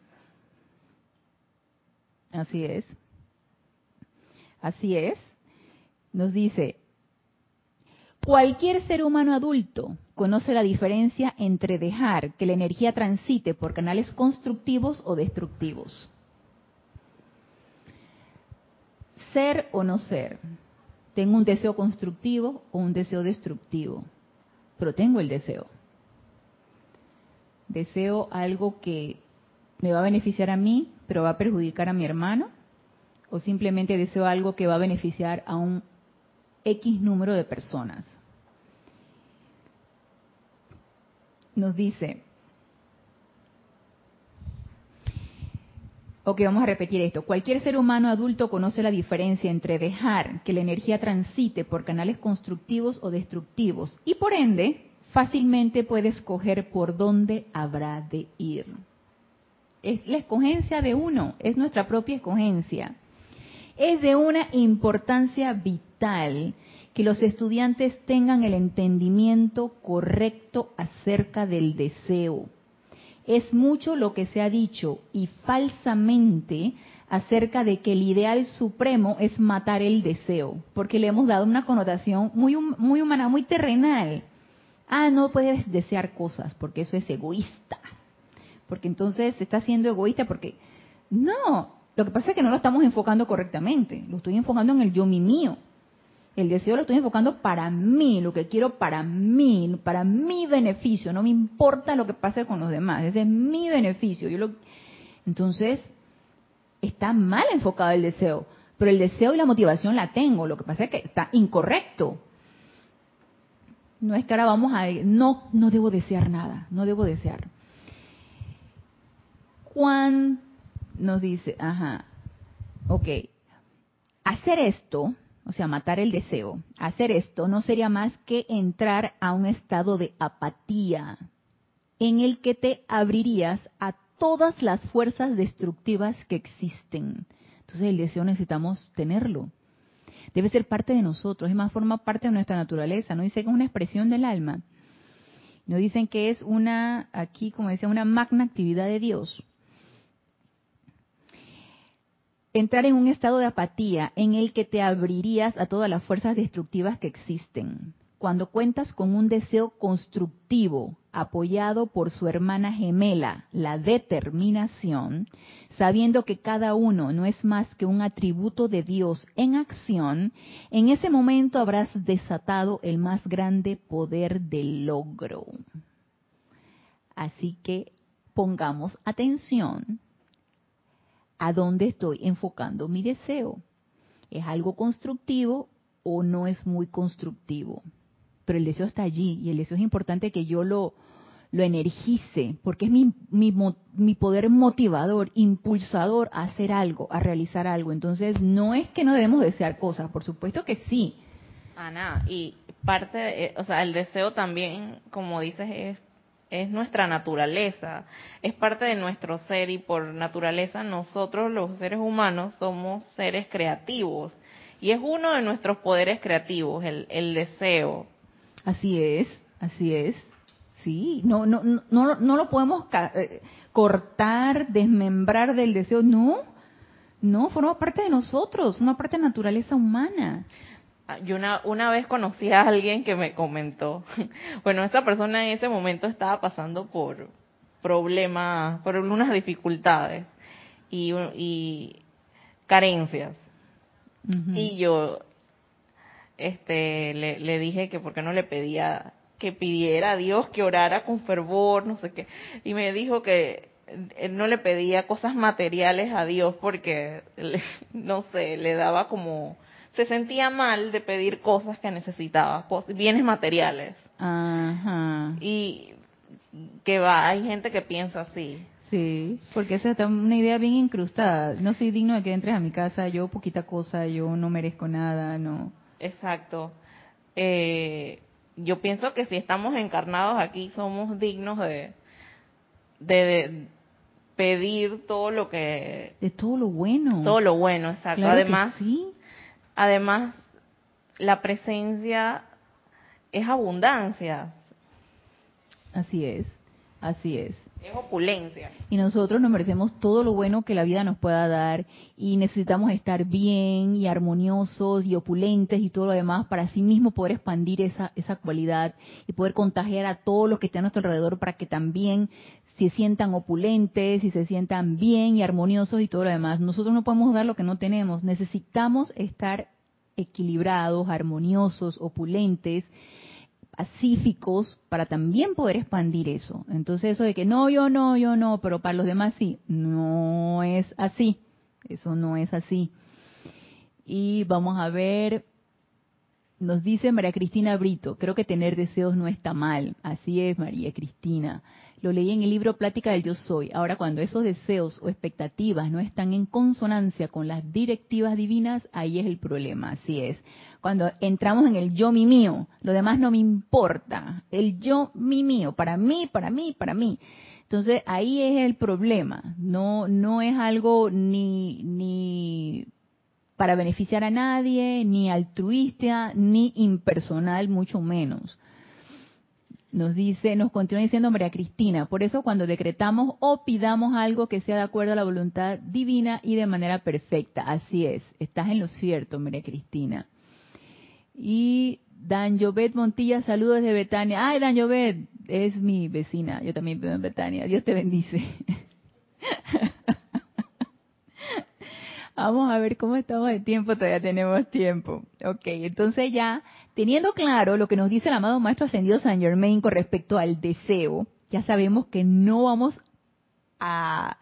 Así es. Así es. Nos dice, cualquier ser humano adulto conoce la diferencia entre dejar que la energía transite por canales constructivos o destructivos. Ser o no ser. Tengo un deseo constructivo o un deseo destructivo, pero tengo el deseo. Deseo algo que me va a beneficiar a mí, pero va a perjudicar a mi hermano, o simplemente deseo algo que va a beneficiar a un X número de personas. Nos dice, Ok, vamos a repetir esto. Cualquier ser humano adulto conoce la diferencia entre dejar que la energía transite por canales constructivos o destructivos y por ende fácilmente puede escoger por dónde habrá de ir. Es la escogencia de uno, es nuestra propia escogencia. Es de una importancia vital que los estudiantes tengan el entendimiento correcto acerca del deseo es mucho lo que se ha dicho y falsamente acerca de que el ideal supremo es matar el deseo, porque le hemos dado una connotación muy, muy humana, muy terrenal. Ah, no puedes desear cosas porque eso es egoísta. Porque entonces se está haciendo egoísta porque no, lo que pasa es que no lo estamos enfocando correctamente, lo estoy enfocando en el yo mi mío. El deseo lo estoy enfocando para mí, lo que quiero para mí, para mi beneficio. No me importa lo que pase con los demás. Ese es mi beneficio. Yo lo... Entonces, está mal enfocado el deseo. Pero el deseo y la motivación la tengo. Lo que pasa es que está incorrecto. No es que ahora vamos a... No, no debo desear nada. No debo desear. Juan nos dice, ajá, ok, hacer esto, o sea, matar el deseo, hacer esto no sería más que entrar a un estado de apatía en el que te abrirías a todas las fuerzas destructivas que existen. Entonces el deseo necesitamos tenerlo. Debe ser parte de nosotros, es más, forma parte de nuestra naturaleza. No dice que es una expresión del alma. No dicen que es una, aquí como decía, una magna actividad de Dios entrar en un estado de apatía en el que te abrirías a todas las fuerzas destructivas que existen. Cuando cuentas con un deseo constructivo apoyado por su hermana gemela, la determinación, sabiendo que cada uno no es más que un atributo de Dios en acción, en ese momento habrás desatado el más grande poder del logro. Así que pongamos atención a dónde estoy enfocando mi deseo. ¿Es algo constructivo o no es muy constructivo? Pero el deseo está allí y el deseo es importante que yo lo, lo energice, porque es mi, mi, mi, poder motivador, impulsador a hacer algo, a realizar algo. Entonces, no es que no debemos desear cosas, por supuesto que sí. Ana, y parte, eh, o sea, el deseo también, como dices, es es nuestra naturaleza, es parte de nuestro ser y por naturaleza nosotros los seres humanos somos seres creativos y es uno de nuestros poderes creativos, el, el deseo. Así es, así es. Sí, no, no, no, no lo podemos eh, cortar, desmembrar del deseo, no, no, forma parte de nosotros, una parte de naturaleza humana. Ah, yo una, una vez conocí a alguien que me comentó, <laughs> bueno, esta persona en ese momento estaba pasando por problemas, por unas dificultades y, y carencias. Y yo este le, le dije que por qué no le pedía que pidiera a Dios que orara con fervor, no sé qué. Y me dijo que él no le pedía cosas materiales a Dios porque, <laughs> no sé, le daba como se sentía mal de pedir cosas que necesitaba, bienes materiales. Ajá. Y que va, hay gente que piensa así. Sí, porque esa es una idea bien incrustada. No soy digno de que entres a mi casa, yo poquita cosa, yo no merezco nada, no. Exacto. Eh, yo pienso que si estamos encarnados aquí somos dignos de, de, pedir todo lo que... De todo lo bueno. Todo lo bueno, exacto. Además, sí. Además, la presencia es abundancia. Así es, así es. Es opulencia. Y nosotros nos merecemos todo lo bueno que la vida nos pueda dar y necesitamos estar bien y armoniosos y opulentes y todo lo demás para sí mismo poder expandir esa, esa cualidad y poder contagiar a todos los que están a nuestro alrededor para que también se sientan opulentes y se sientan bien y armoniosos y todo lo demás. Nosotros no podemos dar lo que no tenemos. Necesitamos estar equilibrados, armoniosos, opulentes, pacíficos para también poder expandir eso. Entonces eso de que no, yo no, yo no, pero para los demás sí, no es así. Eso no es así. Y vamos a ver, nos dice María Cristina Brito, creo que tener deseos no está mal. Así es, María Cristina. Lo leí en el libro Plática del Yo Soy. Ahora, cuando esos deseos o expectativas no están en consonancia con las directivas divinas, ahí es el problema. Así es. Cuando entramos en el yo mi mío, lo demás no me importa. El yo mi mío, para mí, para mí, para mí. Entonces ahí es el problema. No, no es algo ni, ni para beneficiar a nadie, ni altruista, ni impersonal, mucho menos. Nos dice, nos continúa diciendo María Cristina, por eso cuando decretamos o pidamos algo que sea de acuerdo a la voluntad divina y de manera perfecta. Así es, estás en lo cierto, María Cristina. Y Dan Jovet Montilla, saludos desde Betania. Ay, Dan Jovet, es mi vecina, yo también vivo en Betania. Dios te bendice. <laughs> Vamos a ver cómo estamos de tiempo, todavía tenemos tiempo. Ok, entonces ya teniendo claro lo que nos dice el amado Maestro Ascendido San Germain con respecto al deseo, ya sabemos que no vamos a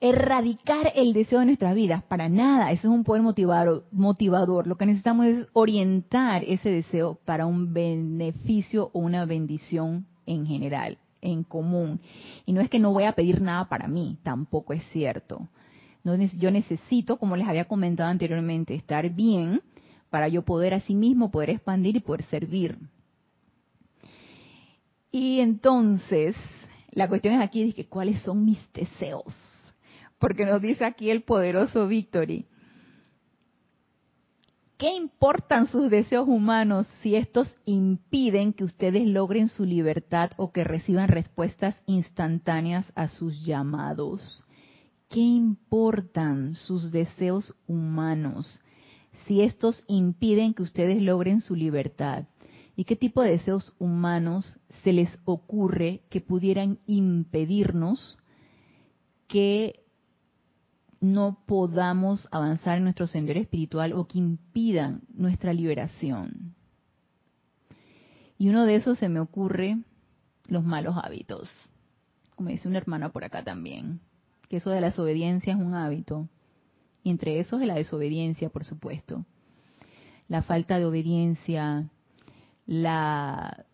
erradicar el deseo de nuestras vidas, para nada, eso es un poder motivador, motivador. Lo que necesitamos es orientar ese deseo para un beneficio o una bendición en general, en común. Y no es que no voy a pedir nada para mí, tampoco es cierto yo necesito, como les había comentado anteriormente, estar bien para yo poder a sí mismo poder expandir y poder servir. Y entonces, la cuestión es aquí, que, ¿cuáles son mis deseos? Porque nos dice aquí el poderoso Victory. ¿Qué importan sus deseos humanos si estos impiden que ustedes logren su libertad o que reciban respuestas instantáneas a sus llamados? ¿Qué importan sus deseos humanos si estos impiden que ustedes logren su libertad? ¿Y qué tipo de deseos humanos se les ocurre que pudieran impedirnos que no podamos avanzar en nuestro sendero espiritual o que impidan nuestra liberación. Y uno de esos se me ocurre los malos hábitos, como dice una hermana por acá también, eso de la desobediencia es un hábito. Entre esos es la desobediencia, por supuesto. La falta de obediencia, la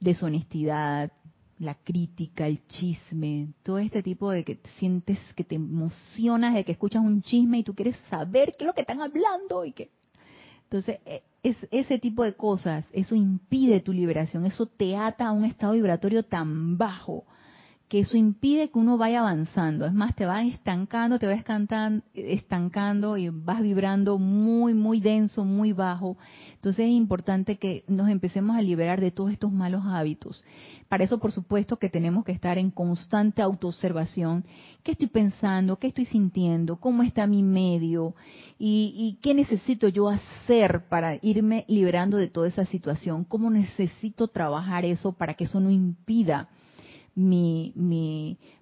deshonestidad, la crítica, el chisme, todo este tipo de que sientes que te emocionas de que escuchas un chisme y tú quieres saber qué es lo que están hablando y que entonces e, es ese tipo de cosas, eso impide tu liberación, eso te ata a un estado vibratorio tan bajo que eso impide que uno vaya avanzando. Es más, te va estancando, te va estancando y vas vibrando muy, muy denso, muy bajo. Entonces es importante que nos empecemos a liberar de todos estos malos hábitos. Para eso, por supuesto, que tenemos que estar en constante autoobservación. ¿Qué estoy pensando? ¿Qué estoy sintiendo? ¿Cómo está mi medio? ¿Y, y qué necesito yo hacer para irme liberando de toda esa situación? ¿Cómo necesito trabajar eso para que eso no impida? Mi,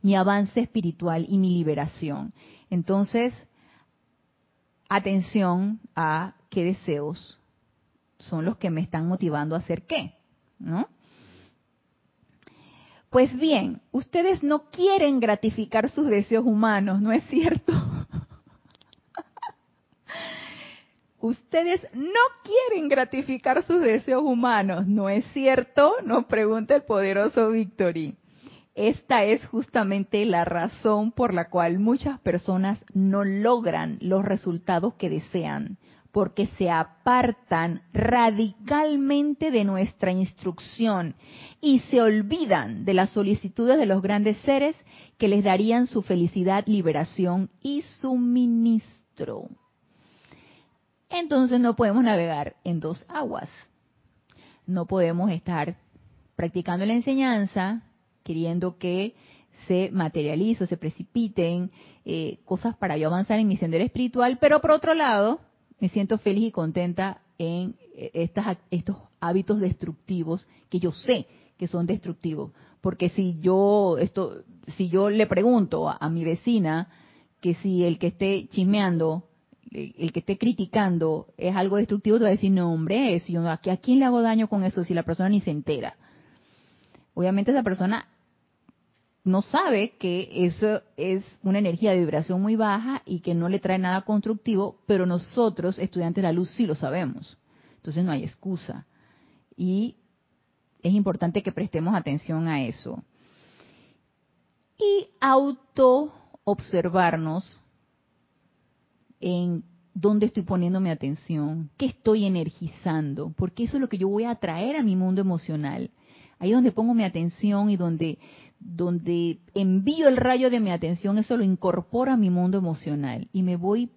mi, avance espiritual y mi liberación. Entonces, atención a qué deseos son los que me están motivando a hacer qué, ¿no? Pues bien, ustedes no quieren gratificar sus deseos humanos, ¿no es cierto? <laughs> ustedes no quieren gratificar sus deseos humanos, ¿no es cierto? Nos pregunta el poderoso Victory. Esta es justamente la razón por la cual muchas personas no logran los resultados que desean, porque se apartan radicalmente de nuestra instrucción y se olvidan de las solicitudes de los grandes seres que les darían su felicidad, liberación y suministro. Entonces no podemos navegar en dos aguas. No podemos estar practicando la enseñanza queriendo que se materialice se precipiten eh, cosas para yo avanzar en mi sendero espiritual, pero por otro lado, me siento feliz y contenta en eh, estas, estos hábitos destructivos que yo sé que son destructivos. Porque si yo, esto, si yo le pregunto a, mi vecina que si el que esté chismeando, el que esté criticando es algo destructivo, te va a decir, no hombre, si yo, ¿a quién le hago daño con eso si la persona ni se entera? Obviamente esa persona no sabe que eso es una energía de vibración muy baja y que no le trae nada constructivo, pero nosotros, estudiantes de la luz, sí lo sabemos. Entonces no hay excusa. Y es importante que prestemos atención a eso. Y auto observarnos en dónde estoy poniendo mi atención, qué estoy energizando, porque eso es lo que yo voy a traer a mi mundo emocional. Ahí donde pongo mi atención y donde donde envío el rayo de mi atención, eso lo incorpora a mi mundo emocional y me voy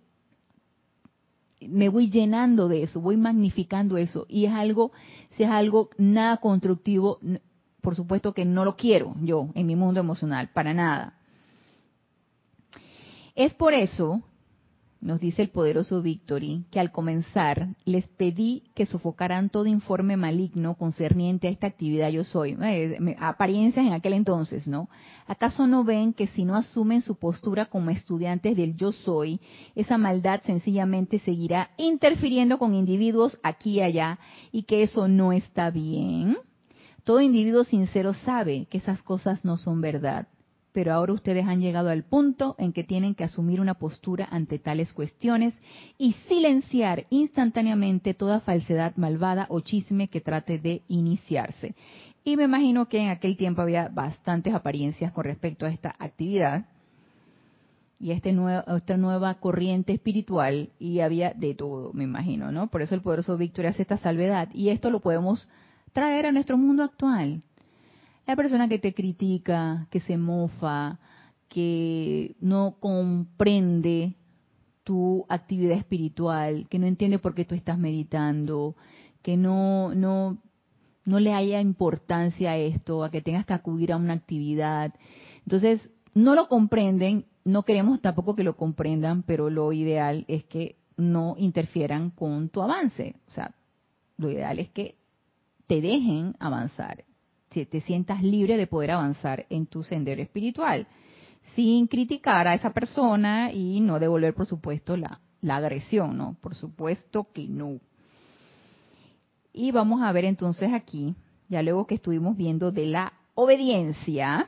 me voy llenando de eso, voy magnificando eso y es algo si es algo nada constructivo, por supuesto que no lo quiero yo en mi mundo emocional para nada. Es por eso nos dice el poderoso Victory, que al comenzar les pedí que sofocaran todo informe maligno concerniente a esta actividad yo soy. Eh, apariencias en aquel entonces, ¿no? ¿Acaso no ven que si no asumen su postura como estudiantes del yo soy, esa maldad sencillamente seguirá interfiriendo con individuos aquí y allá y que eso no está bien? Todo individuo sincero sabe que esas cosas no son verdad pero ahora ustedes han llegado al punto en que tienen que asumir una postura ante tales cuestiones y silenciar instantáneamente toda falsedad malvada o chisme que trate de iniciarse. Y me imagino que en aquel tiempo había bastantes apariencias con respecto a esta actividad. y este esta nueva corriente espiritual y había de todo, me imagino, ¿no? Por eso el poderoso Víctor hace esta salvedad y esto lo podemos traer a nuestro mundo actual. La persona que te critica, que se mofa, que no comprende tu actividad espiritual, que no entiende por qué tú estás meditando, que no no no le haya importancia a esto, a que tengas que acudir a una actividad. Entonces, no lo comprenden no queremos tampoco que lo comprendan, pero lo ideal es que no interfieran con tu avance. O sea, lo ideal es que te dejen avanzar, que te sientas libre de poder avanzar en tu sendero espiritual, sin criticar a esa persona y no devolver, por supuesto, la, la agresión, ¿no? Por supuesto que no. Y vamos a ver entonces aquí, ya luego que estuvimos viendo de la obediencia,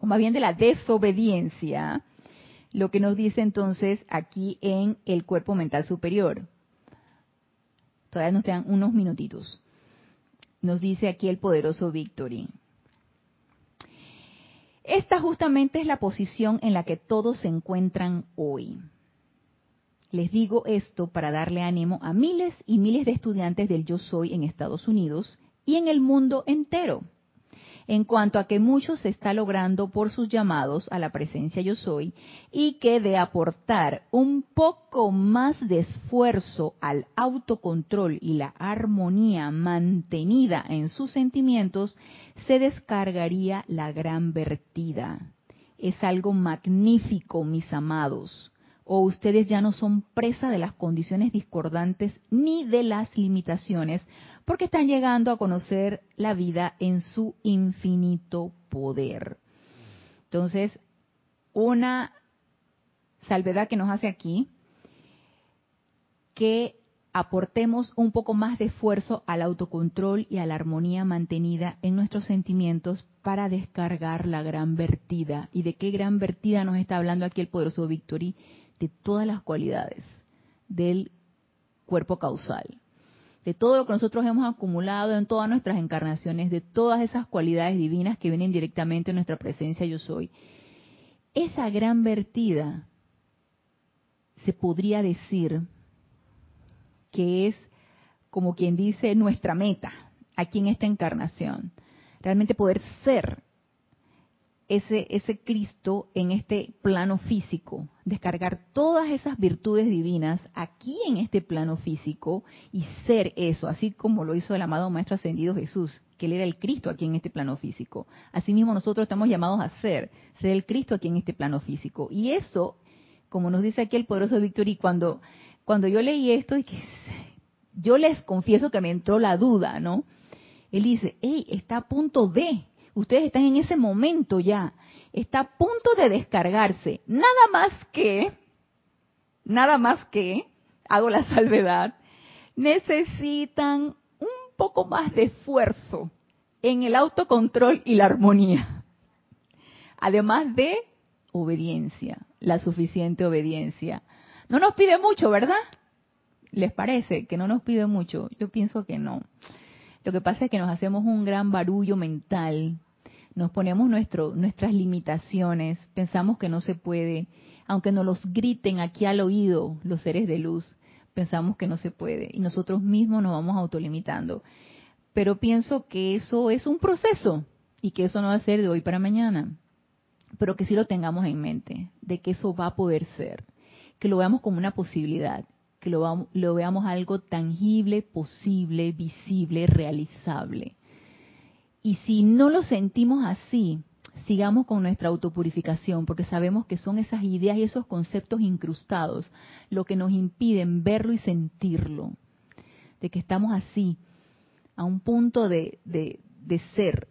o más bien de la desobediencia, lo que nos dice entonces aquí en el cuerpo mental superior. Todavía nos quedan unos minutitos. Nos dice aquí el poderoso Victory. Esta justamente es la posición en la que todos se encuentran hoy. Les digo esto para darle ánimo a miles y miles de estudiantes del Yo Soy en Estados Unidos y en el mundo entero en cuanto a que mucho se está logrando por sus llamados a la presencia yo soy y que de aportar un poco más de esfuerzo al autocontrol y la armonía mantenida en sus sentimientos, se descargaría la gran vertida. Es algo magnífico, mis amados o ustedes ya no son presa de las condiciones discordantes ni de las limitaciones, porque están llegando a conocer la vida en su infinito poder. Entonces, una salvedad que nos hace aquí, que aportemos un poco más de esfuerzo al autocontrol y a la armonía mantenida en nuestros sentimientos para descargar la gran vertida. ¿Y de qué gran vertida nos está hablando aquí el poderoso Victory? De todas las cualidades del cuerpo causal, de todo lo que nosotros hemos acumulado en todas nuestras encarnaciones, de todas esas cualidades divinas que vienen directamente en nuestra presencia yo soy. Esa gran vertida se podría decir que es como quien dice nuestra meta aquí en esta encarnación, realmente poder ser ese, ese Cristo en este plano físico, descargar todas esas virtudes divinas aquí en este plano físico y ser eso, así como lo hizo el amado Maestro Ascendido Jesús, que él era el Cristo aquí en este plano físico. Asimismo nosotros estamos llamados a ser, ser el Cristo aquí en este plano físico. Y eso, como nos dice aquí el poderoso Víctor, y cuando, cuando yo leí esto, yo les confieso que me entró la duda, ¿no? Él dice, hey, está a punto de, Ustedes están en ese momento ya. Está a punto de descargarse. Nada más que, nada más que, hago la salvedad, necesitan un poco más de esfuerzo en el autocontrol y la armonía. Además de obediencia, la suficiente obediencia. No nos pide mucho, ¿verdad? ¿Les parece que no nos pide mucho? Yo pienso que no. Lo que pasa es que nos hacemos un gran barullo mental, nos ponemos nuestro, nuestras limitaciones, pensamos que no se puede, aunque nos los griten aquí al oído los seres de luz, pensamos que no se puede. Y nosotros mismos nos vamos autolimitando. Pero pienso que eso es un proceso y que eso no va a ser de hoy para mañana, pero que sí lo tengamos en mente, de que eso va a poder ser, que lo veamos como una posibilidad que lo, lo veamos algo tangible, posible, visible, realizable. Y si no lo sentimos así, sigamos con nuestra autopurificación, porque sabemos que son esas ideas y esos conceptos incrustados lo que nos impiden verlo y sentirlo, de que estamos así, a un punto de, de, de ser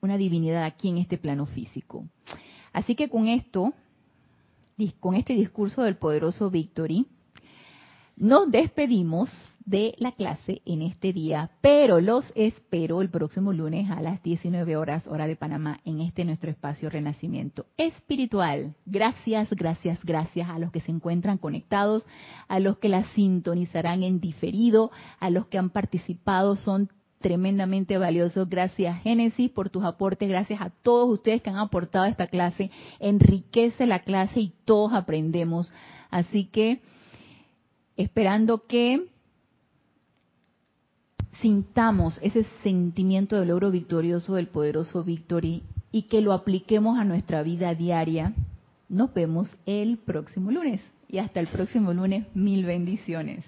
una divinidad aquí en este plano físico. Así que con esto, con este discurso del poderoso Victory, nos despedimos de la clase en este día, pero los espero el próximo lunes a las 19 horas hora de Panamá en este nuestro espacio Renacimiento Espiritual. Gracias, gracias, gracias a los que se encuentran conectados, a los que la sintonizarán en diferido, a los que han participado, son tremendamente valioso. Gracias Génesis por tus aportes, gracias a todos ustedes que han aportado a esta clase. Enriquece la clase y todos aprendemos. Así que esperando que sintamos ese sentimiento de logro victorioso del poderoso Victory y que lo apliquemos a nuestra vida diaria. Nos vemos el próximo lunes y hasta el próximo lunes. Mil bendiciones.